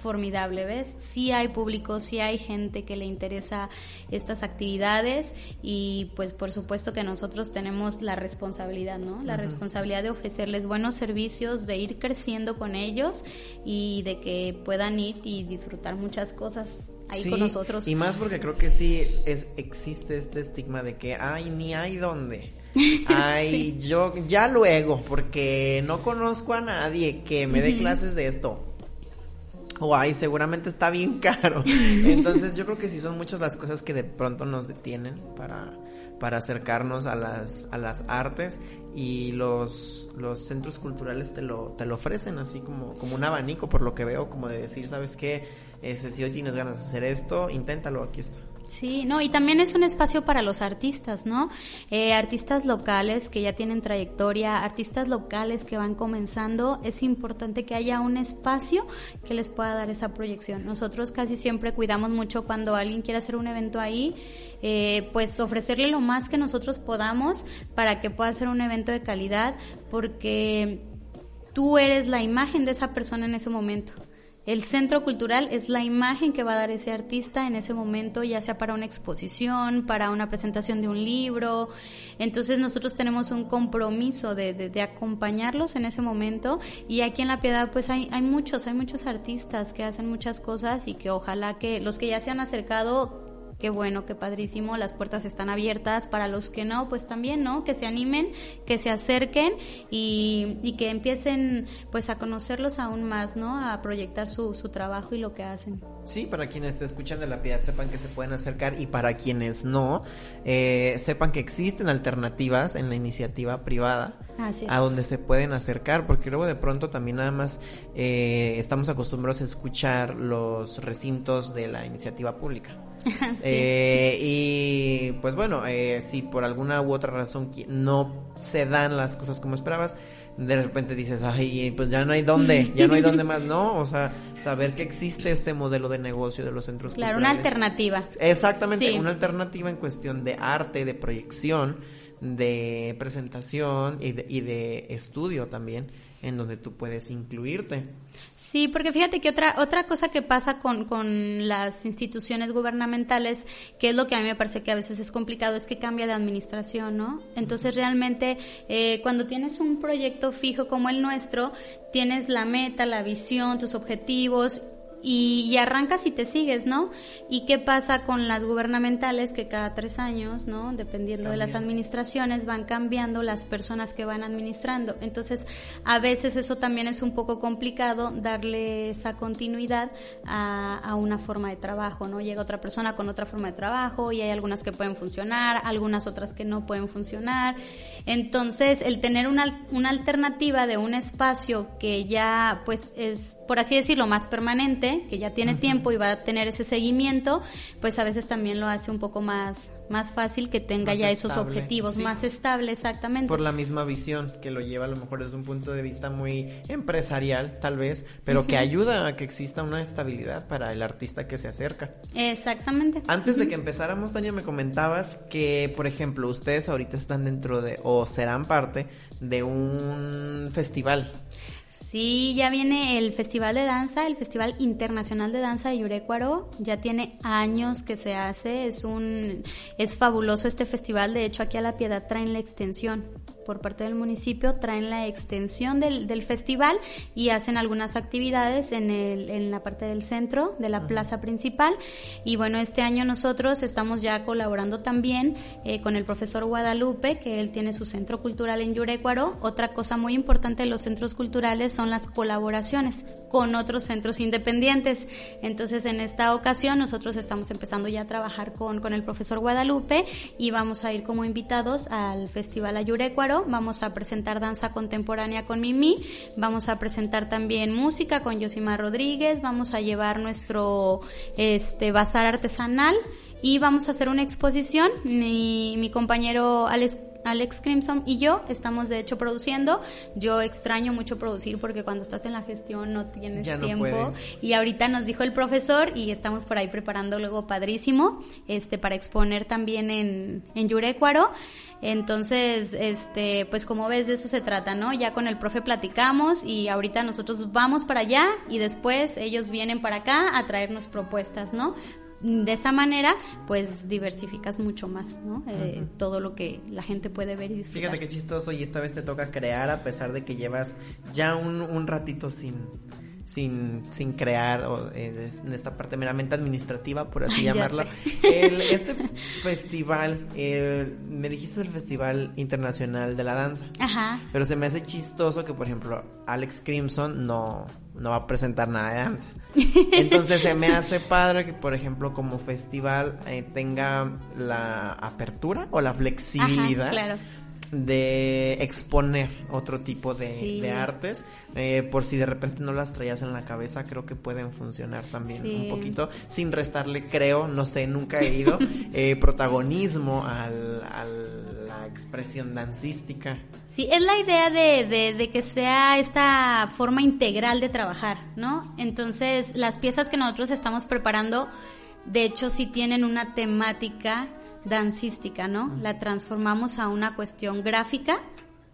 Speaker 2: formidable, ¿ves? Sí hay público, sí hay gente que le interesa estas actividades y pues por supuesto que nosotros tenemos la responsabilidad, ¿no? La responsabilidad de ofrecerles buenos servicios, de ir creciendo con ellos y de que puedan ir y disfrutar muchas cosas ahí con nosotros.
Speaker 1: Y más porque creo que sí es, existe este estigma de que, ay, ni hay dónde. [LAUGHS] Ay, yo ya luego, porque no conozco a nadie que me dé clases de esto o ay, seguramente está bien [LAUGHS] caro. Entonces yo creo que sí son muchas las cosas que de pronto nos detienen para, para acercarnos a las, a las artes y los, los centros culturales te lo, te lo ofrecen así como, como un abanico por lo que veo, como de decir, ¿sabes qué? Ese, si hoy tienes ganas de hacer esto, inténtalo, aquí está.
Speaker 2: Sí, no, y también es un espacio para los artistas, ¿no? Eh, artistas locales que ya tienen trayectoria, artistas locales que van comenzando, es importante que haya un espacio que les pueda dar esa proyección. Nosotros casi siempre cuidamos mucho cuando alguien quiere hacer un evento ahí, eh, pues ofrecerle lo más que nosotros podamos para que pueda hacer un evento de calidad, porque tú eres la imagen de esa persona en ese momento. El centro cultural es la imagen que va a dar ese artista en ese momento, ya sea para una exposición, para una presentación de un libro. Entonces nosotros tenemos un compromiso de, de, acompañarlos en ese momento y aquí en La Piedad pues hay, hay muchos, hay muchos artistas que hacen muchas cosas y que ojalá que los que ya se han acercado qué bueno, qué padrísimo, las puertas están abiertas, para los que no, pues también, ¿no? Que se animen, que se acerquen y, y que empiecen pues a conocerlos aún más, ¿no? A proyectar su, su trabajo y lo que hacen.
Speaker 1: Sí, para quienes te escuchan de la piedad sepan que se pueden acercar y para quienes no, eh, sepan que existen alternativas en la iniciativa privada a donde se pueden acercar, porque luego de pronto también nada más eh, estamos acostumbrados a escuchar los recintos de la iniciativa pública. [LAUGHS] Eh, y pues bueno, si por alguna u otra razón no se dan las cosas como esperabas, de repente dices, ay, pues ya no hay dónde, ya no hay dónde más, ¿no? O sea, saber que existe este modelo de negocio de los centros
Speaker 2: Claro, una alternativa.
Speaker 1: Exactamente, una alternativa en cuestión de arte, de proyección, de presentación y de, y de estudio también, en donde tú puedes incluirte.
Speaker 2: Sí, porque fíjate que otra, otra cosa que pasa con, con las instituciones gubernamentales, que es lo que a mí me parece que a veces es complicado, es que cambia de administración, ¿no? Entonces realmente eh, cuando tienes un proyecto fijo como el nuestro, tienes la meta, la visión, tus objetivos y, arrancas y te sigues, ¿no? ¿Y qué pasa con las gubernamentales que cada tres años, ¿no? Dependiendo de las administraciones, van cambiando las personas que van administrando. Entonces, a veces eso también es un poco complicado darle esa continuidad a, a una forma de trabajo, ¿no? Llega otra persona con otra forma de trabajo y hay algunas que pueden funcionar, algunas otras que no pueden funcionar. Entonces, el tener una, una alternativa de un espacio que ya, pues, es, por así decirlo, más permanente, que ya tiene tiempo y va a tener ese seguimiento, pues a veces también lo hace un poco más más fácil que tenga ya esos objetivos, más estable exactamente.
Speaker 1: Por la misma visión que lo lleva a lo mejor desde un punto de vista muy empresarial tal vez, pero que ayuda a que exista una estabilidad para el artista que se acerca.
Speaker 2: Exactamente.
Speaker 1: Antes de que empezáramos, Tania, me comentabas que, por ejemplo, ustedes ahorita están dentro de, o serán parte de un festival.
Speaker 2: Sí, ya viene el Festival de Danza, el Festival Internacional de Danza de Yurecuaro. Ya tiene años que se hace. Es un, es fabuloso este festival. De hecho, aquí a La Piedad traen la extensión por parte del municipio traen la extensión del, del festival y hacen algunas actividades en, el, en la parte del centro de la plaza principal. Y bueno, este año nosotros estamos ya colaborando también eh, con el profesor Guadalupe, que él tiene su centro cultural en Yurecuaro. Otra cosa muy importante de los centros culturales son las colaboraciones con otros centros independientes. Entonces, en esta ocasión nosotros estamos empezando ya a trabajar con, con el profesor Guadalupe y vamos a ir como invitados al Festival Ayurecuaro vamos a presentar danza contemporánea con Mimi, vamos a presentar también música con Yosimar Rodríguez, vamos a llevar nuestro este bazar artesanal y vamos a hacer una exposición. Mi, mi compañero Alex Alex Crimson y yo estamos de hecho produciendo. Yo extraño mucho producir porque cuando estás en la gestión no tienes tiempo. Y ahorita nos dijo el profesor y estamos por ahí preparando luego padrísimo este para exponer también en, en Yurecuaro. Entonces, este, pues como ves, de eso se trata, ¿no? Ya con el profe platicamos y ahorita nosotros vamos para allá y después ellos vienen para acá a traernos propuestas, ¿no? de esa manera, pues diversificas mucho más, ¿no? Eh, todo lo que la gente puede ver y disfrutar.
Speaker 1: Fíjate qué chistoso y esta vez te toca crear a pesar de que llevas ya un, un ratito sin, sin, sin crear o, eh, en esta parte meramente administrativa, por así [LAUGHS] llamarla. este [LAUGHS] festival, me dijiste el Festival Internacional de la Danza.
Speaker 2: Ajá.
Speaker 1: Pero se me hace chistoso que, por ejemplo, Alex Crimson no, no va a presentar nada de danza. [LAUGHS] Entonces se me hace padre que, por ejemplo, como festival eh, tenga la apertura o la flexibilidad.
Speaker 2: claro
Speaker 1: de exponer otro tipo de, artes. Eh, por si de repente no las traías en la cabeza, creo que pueden funcionar también un poquito, sin restarle, creo, no sé, nunca he ido, [LAUGHS] eh, protagonismo al, a la expresión dancística.
Speaker 2: Sí, es la idea de, de, de, que sea esta forma integral de trabajar, ¿no? Entonces, las piezas que nosotros estamos preparando, de hecho, sí tienen una temática dancística, ¿no? La transformamos a una cuestión gráfica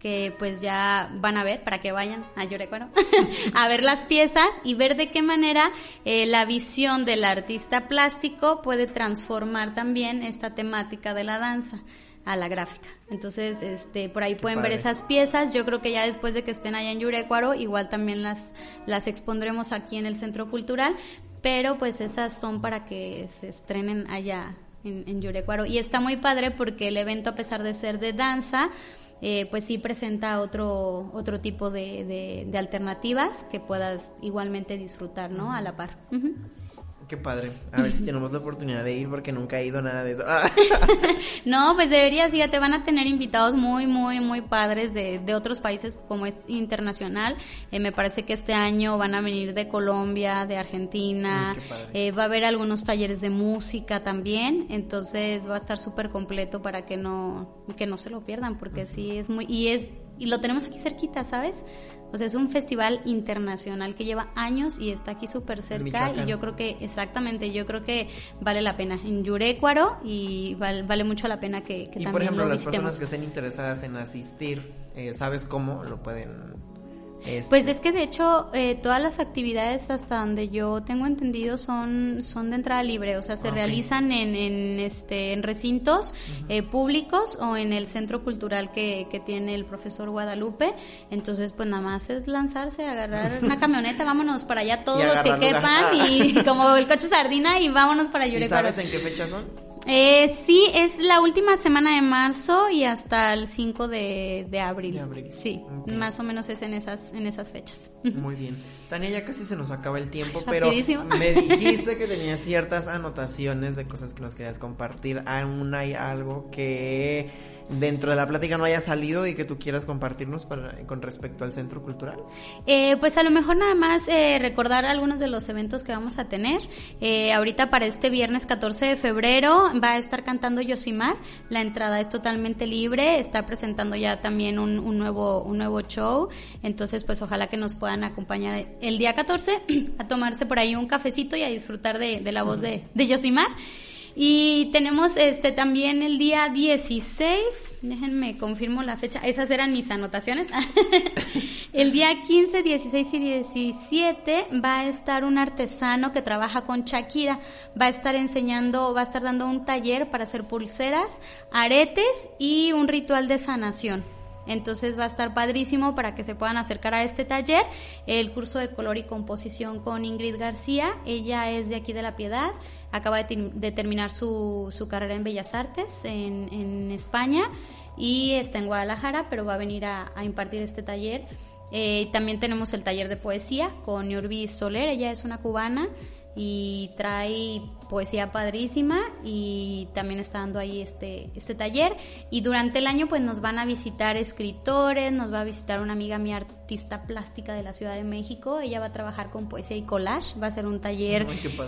Speaker 2: que pues ya van a ver para que vayan a Llorecuaro [LAUGHS] a ver las piezas y ver de qué manera eh, la visión del artista plástico puede transformar también esta temática de la danza a la gráfica. Entonces, este, por ahí pueden ver esas piezas. Yo creo que ya después de que estén allá en Yurecuaro, igual también las, las expondremos aquí en el Centro Cultural, pero pues esas son para que se estrenen allá en, en Yurecuaro. Y está muy padre porque el evento, a pesar de ser de danza, eh, pues sí presenta otro, otro tipo de, de, alternativas que puedas igualmente disfrutar, ¿no? A la par.
Speaker 1: Qué padre. A ver si tenemos la oportunidad de ir porque nunca he ido nada de eso. [LAUGHS]
Speaker 2: no, pues deberías, fíjate, van a tener invitados muy, muy, muy padres de, de otros países como es internacional. Eh, me parece que este año van a venir de Colombia, de Argentina. Eh, va a haber algunos talleres de música también. Entonces va a estar súper completo para que no, que no se lo pierdan porque sí es muy... Y es y lo tenemos aquí cerquita, ¿sabes? O sea, es un festival internacional que lleva años y está aquí súper cerca y yo creo que, exactamente, yo creo que vale la pena. En Yurecuaro y vale, mucho la pena que, que
Speaker 1: y por ejemplo, las personas que estén interesadas en asistir, eh, ¿sabes cómo lo pueden
Speaker 2: este, pues es que de hecho eh, todas las actividades hasta donde yo tengo entendido son son de entrada libre, o sea, se realizan en, en, este en recintos eh, públicos o en el centro cultural que, que tiene el profesor Guadalupe. Entonces, pues nada más es lanzarse, agarrar [LAUGHS] una camioneta, vámonos para allá todos los que quepan y [LAUGHS] como el coche sardina y vámonos para Yurecuaro.
Speaker 1: ¿Y sabes en qué fecha son?
Speaker 2: Eh, sí, es la última semana de marzo y hasta el 5 de, de abril. Sí, más o menos es en esas, en esas fechas. [LAUGHS]
Speaker 1: Muy bien. Tania, ya casi se nos acaba el tiempo, [LAUGHS] pero me dijiste [LAUGHS] que tenías ciertas anotaciones de cosas que nos querías compartir. ¿Aún hay algo que dentro de la plática no haya salido y que tú quieras compartirnos para, con respecto al centro cultural?
Speaker 2: Eh, pues a lo mejor nada más eh, recordar algunos de los eventos que vamos a tener. Eh, ahorita para este viernes 14 de febrero va a estar cantando Yosimar. La entrada es totalmente libre. Está presentando ya también un, nuevo, un nuevo show. Entonces, pues ojalá que nos puedan acompañar el día 14 [CLEARS THROAT] a tomarse por ahí un cafecito y a disfrutar de, de la voz de, de Yosimar. Y tenemos este también el día 16, déjenme confirmo la fecha, esas eran mis anotaciones. [LAUGHS] el día 15, 16 y 17 va a estar un artesano que trabaja con Shakira, va a estar enseñando, va a estar dando un taller para hacer pulseras, aretes y un ritual de sanación. Entonces va a estar padrísimo para que se puedan acercar a este taller. El curso de color y composición con Ingrid García. Ella es de aquí de La Piedad. Acaba de, terminar su, su, carrera en Bellas Artes en, en, España y está en Guadalajara, pero va a venir a, impartir este taller. Eh, también tenemos el taller de poesía con Yorbi Soler. Ella es una cubana y trae poesía padrísima y también está dando ahí este, este taller. Y durante el año pues nos van a visitar escritores, nos va a visitar una amiga mi artista plástica de la Ciudad de México, ella va a trabajar con poesía y collage, va a ser un taller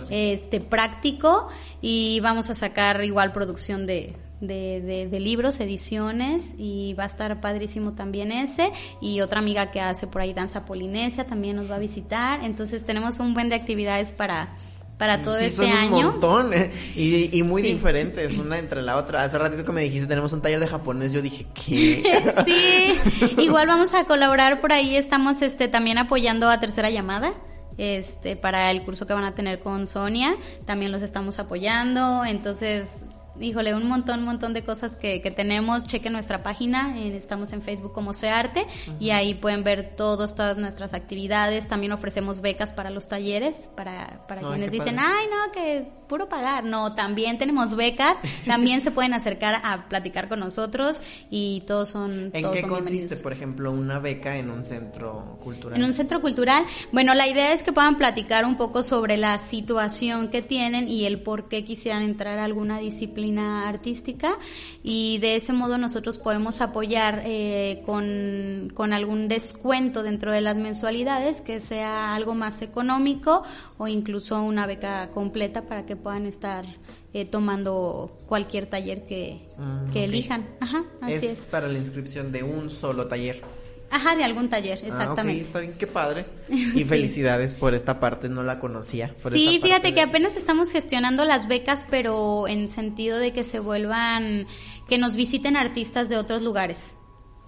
Speaker 2: este práctico y vamos a sacar igual producción de, de, de, libros, ediciones y va a estar padrísimo también ese y otra amiga que hace por ahí danza polinesia también nos va a visitar, entonces tenemos un buen de actividades para para todo este año.
Speaker 1: Un montón eh, y, y, muy diferentes una entre la otra. Hace ratito que me dijiste tenemos un taller de japonés, yo dije ¿qué? [LAUGHS]
Speaker 2: sí, igual vamos a colaborar por ahí. Estamos este también apoyando a Tercera Llamada este para el curso que van a tener con Sonia también los estamos apoyando entonces híjole, un montón, un montón de cosas que, que tenemos. Chequen nuestra página, estamos en Facebook como Searte y ahí pueden ver todos, todas nuestras actividades. También ofrecemos becas para los talleres, para, para quienes dicen, ay, no, que puro pagar. No, también tenemos becas, [LAUGHS] también se pueden acercar a platicar con nosotros y todos son...
Speaker 1: ¿En qué consiste, por ejemplo, una beca en un centro cultural?
Speaker 2: En un centro cultural, bueno, la idea es que puedan platicar un poco sobre la situación que tienen y el por qué quisieran entrar a alguna disciplina artística y de ese modo nosotros podemos apoyar eh, con, con algún descuento dentro de las mensualidades que sea algo más económico o incluso una beca completa para que puedan estar eh, tomando cualquier taller que, ah, elijan. Ajá,
Speaker 1: así es, para la inscripción de un solo taller.
Speaker 2: Ajá, de algún taller, ah, exactamente.
Speaker 1: está bien, qué padre. [LAUGHS] Y felicidades por esta parte, no la conocía.
Speaker 2: sí, fíjate que apenas estamos gestionando las becas, pero en sentido de que se vuelvan, que nos visiten artistas de otros lugares.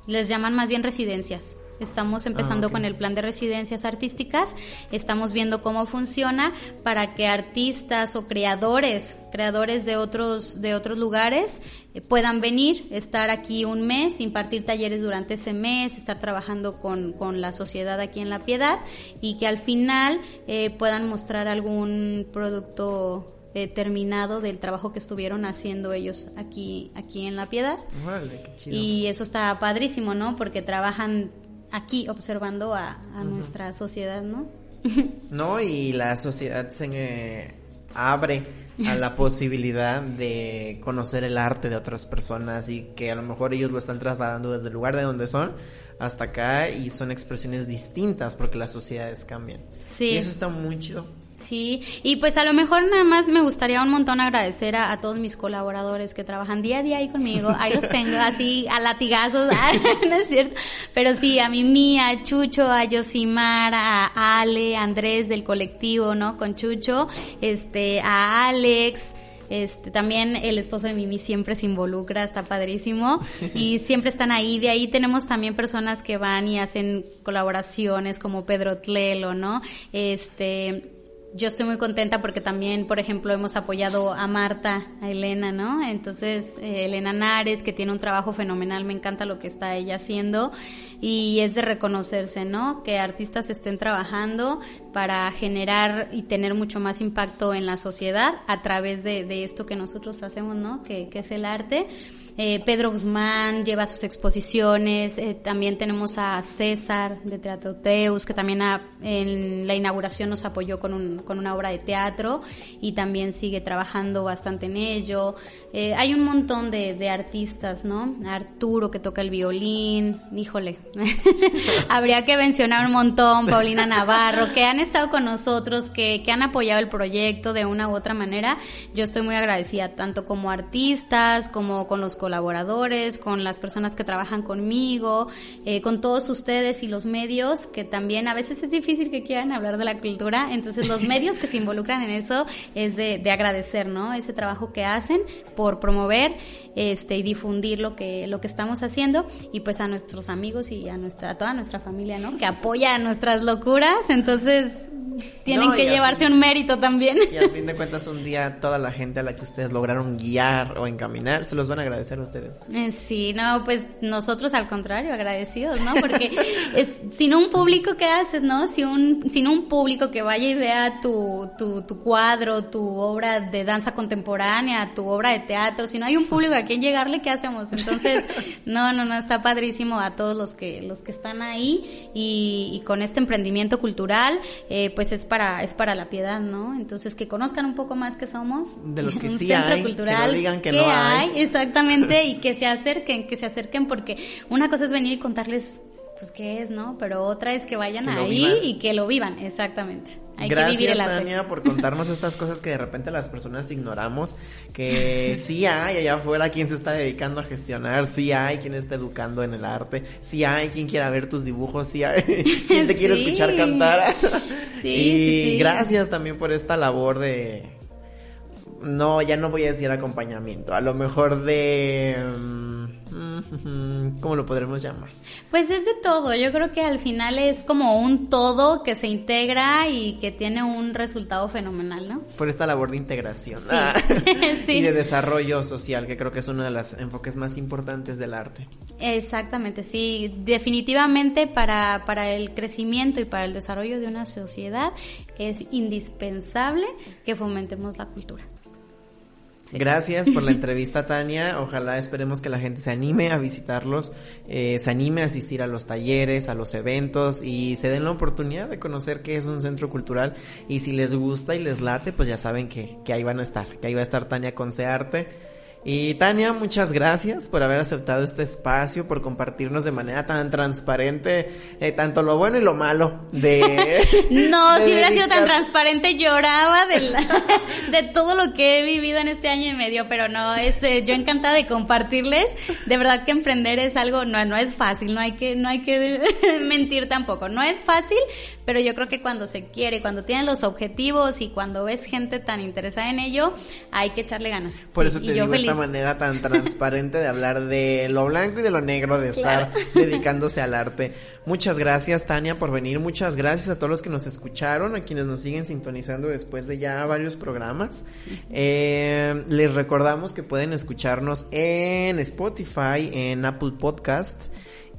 Speaker 2: Les llaman más bien residencias. Estamos empezando ah, con el plan de residencias artísticas, estamos viendo cómo funciona para que artistas o creadores, creadores de otros de otros lugares eh, puedan venir, estar aquí un mes, impartir talleres durante ese mes, estar trabajando con, con la sociedad aquí en La Piedad y que al final eh, puedan mostrar algún producto eh, terminado del trabajo que estuvieron haciendo ellos aquí, aquí en La Piedad. Y eso está padrísimo, ¿no? Porque trabajan aquí observando a, nuestra sociedad, ¿no? [LAUGHS]
Speaker 1: no, y la sociedad se eh, abre a la [LAUGHS] posibilidad de conocer el arte de otras personas y que a lo mejor ellos lo están trasladando desde el lugar de donde son hasta acá y son expresiones distintas porque las sociedades cambian. Sí. Y eso está muy chido.
Speaker 2: Sí, y pues a lo mejor nada más me gustaría un montón agradecer a, todos mis colaboradores que trabajan día a día ahí conmigo. Ahí los tengo [LAUGHS] así a latigazos, [LAUGHS] no es cierto. Pero sí, a Mimi, a Chucho, a Yosimar, a Ale, a Andrés del colectivo, ¿no? Con Chucho, este, a Alex, este, también el esposo de Mimi siempre se involucra, está padrísimo. Y [LAUGHS] siempre están ahí. De ahí tenemos también personas que van y hacen colaboraciones como Pedro Tlelo, ¿no? Este, yo estoy muy contenta porque también, por ejemplo, hemos apoyado a Marta, a Elena, ¿no? Entonces, eh, Elena Nares, que tiene un trabajo fenomenal, me encanta lo que está ella haciendo y es de reconocerse, ¿no? Que artistas estén trabajando para generar y tener mucho más impacto en la sociedad a través de, de esto que nosotros hacemos, ¿no? Que, que es el arte. Eh, Pedro Guzmán lleva sus exposiciones, eh, también tenemos a César de Teatro Teus, que también en la inauguración nos apoyó con, un, con una obra de teatro y también sigue trabajando bastante en ello. Eh, hay un montón de, de, artistas, ¿no? Arturo que toca el violín, híjole, [LAUGHS] habría que mencionar un montón, Paulina Navarro, que han estado con nosotros, que, que han apoyado el proyecto de una u otra manera. Yo estoy muy agradecida tanto como artistas, como con los colaboradores, con las personas que trabajan conmigo, eh, con todos ustedes y los medios, que también a veces es difícil que quieran hablar de la cultura, entonces los [LAUGHS] medios que se involucran en eso es de, agradecer, ¿no? Ese trabajo que hacen por promover este y difundir lo que lo que estamos haciendo y pues a nuestros amigos y a nuestra a toda nuestra familia, ¿no? Que apoya nuestras locuras, entonces tienen que llevarse un mérito también.
Speaker 1: Y al fin de cuentas, un día toda la gente a la que ustedes lograron guiar o encaminar, se los van a agradecer a ustedes.
Speaker 2: Eh, sí, no, pues nosotros al contrario, agradecidos, ¿no? Porque [LAUGHS] es, sin un público, ¿qué haces, no? Si un, sin un público que vaya y vea tu, tu, tu cuadro, tu obra de danza contemporánea, tu obra de teatro, si no hay un público a quien llegarle, ¿qué hacemos? Entonces, [LAUGHS] no, no, no, está padrísimo a todos los que, los que están ahí y, y con este emprendimiento cultural, eh, pues es para es para la piedad, ¿no? Entonces que conozcan un poco más que somos
Speaker 1: de lo que [LAUGHS] un sí centro cultural, que digan que no hay.
Speaker 2: exactamente y que se acerquen, que se acerquen porque una cosa es venir y contarles pues qué es, ¿no? Pero otra es que vayan ahí y que lo vivan, exactamente.
Speaker 1: Hay Gracias, que vivir el Tania, por contarnos estas cosas que de repente las personas ignoramos, que [LAUGHS] sí hay allá afuera quien se está dedicando a gestionar, sí hay quien está educando en el arte, sí hay quien quiera ver tus dibujos, sí hay [LAUGHS] quien te quiere escuchar cantar. Sí, y gracias también por esta labor de... No, ya no voy a decir acompañamiento, a lo mejor de... Mm, [LAUGHS] ¿Cómo lo podremos llamar?
Speaker 2: Pues es de todo. Yo creo que al final es como un todo que se integra y que tiene un resultado fenomenal, ¿no?
Speaker 1: Por esta labor de integración ah, [LAUGHS] [LAUGHS] y de desarrollo social, que creo que es uno de los enfoques más importantes del arte.
Speaker 2: Exactamente, sí. Definitivamente para, para el crecimiento y para el desarrollo de una sociedad es indispensable que fomentemos la cultura.
Speaker 1: Gracias por la entrevista, Tania. Ojalá esperemos que la gente se anime a visitarlos, eh, se anime a asistir a los talleres, a los eventos y se den la oportunidad de conocer qué es un centro cultural. Y si les gusta y les late, pues ya saben que, que ahí van a estar, que ahí va a estar Tania con Arte y Tania, muchas gracias por haber aceptado este espacio, por compartirnos de manera tan transparente eh, tanto lo bueno y lo malo de... [LAUGHS]
Speaker 2: no, si hubiera sido tan transparente lloraba de, [LAUGHS] de todo lo que he vivido en este año y medio, pero no, es, eh, yo encantada de compartirles. De verdad que emprender es algo, no, no es fácil, no hay que, no hay que [LAUGHS] mentir tampoco. No es fácil, pero yo creo que cuando se quiere, cuando tienen los objetivos y cuando ves gente tan interesada en ello, hay que echarle ganas.
Speaker 1: Por eso te digo esta manera tan transparente de hablar de lo blanco y de lo negro, de estar dedicándose al arte. Muchas gracias, Tania, por venir. Muchas gracias a todos los que nos escucharon, a quienes nos siguen sintonizando después de ya varios programas. Eh, les recordamos que pueden escucharnos en Spotify, en Apple Podcast.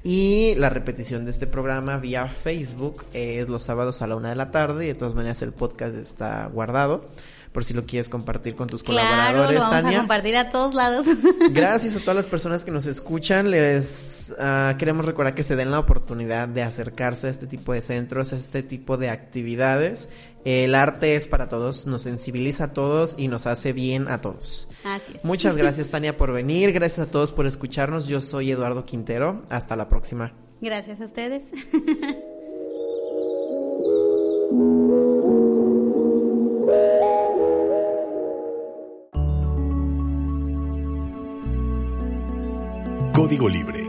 Speaker 1: Y la repetición de este programa vía Facebook es los sábados a la una de la tarde y de todas maneras el podcast está guardado por si lo quieres compartir con tus
Speaker 2: Claro,
Speaker 1: colaboradores,
Speaker 2: lo vamos
Speaker 1: Tania.
Speaker 2: a compartir a todos lados. [LAUGHS] [LAUGHS]
Speaker 1: Gracias a todas las personas que nos escuchan. Les ah, queremos recordar que se den la oportunidad de acercarse a este tipo de centros, a este tipo de actividades. El arte es para todos, nos sensibiliza a todos y nos hace bien a todos.
Speaker 2: Así es.
Speaker 1: Muchas [LAUGHS] gracias Tania por venir, gracias a todos por escucharnos. Yo soy Eduardo Quintero. Hasta la próxima.
Speaker 2: Gracias a ustedes.
Speaker 3: Código Libre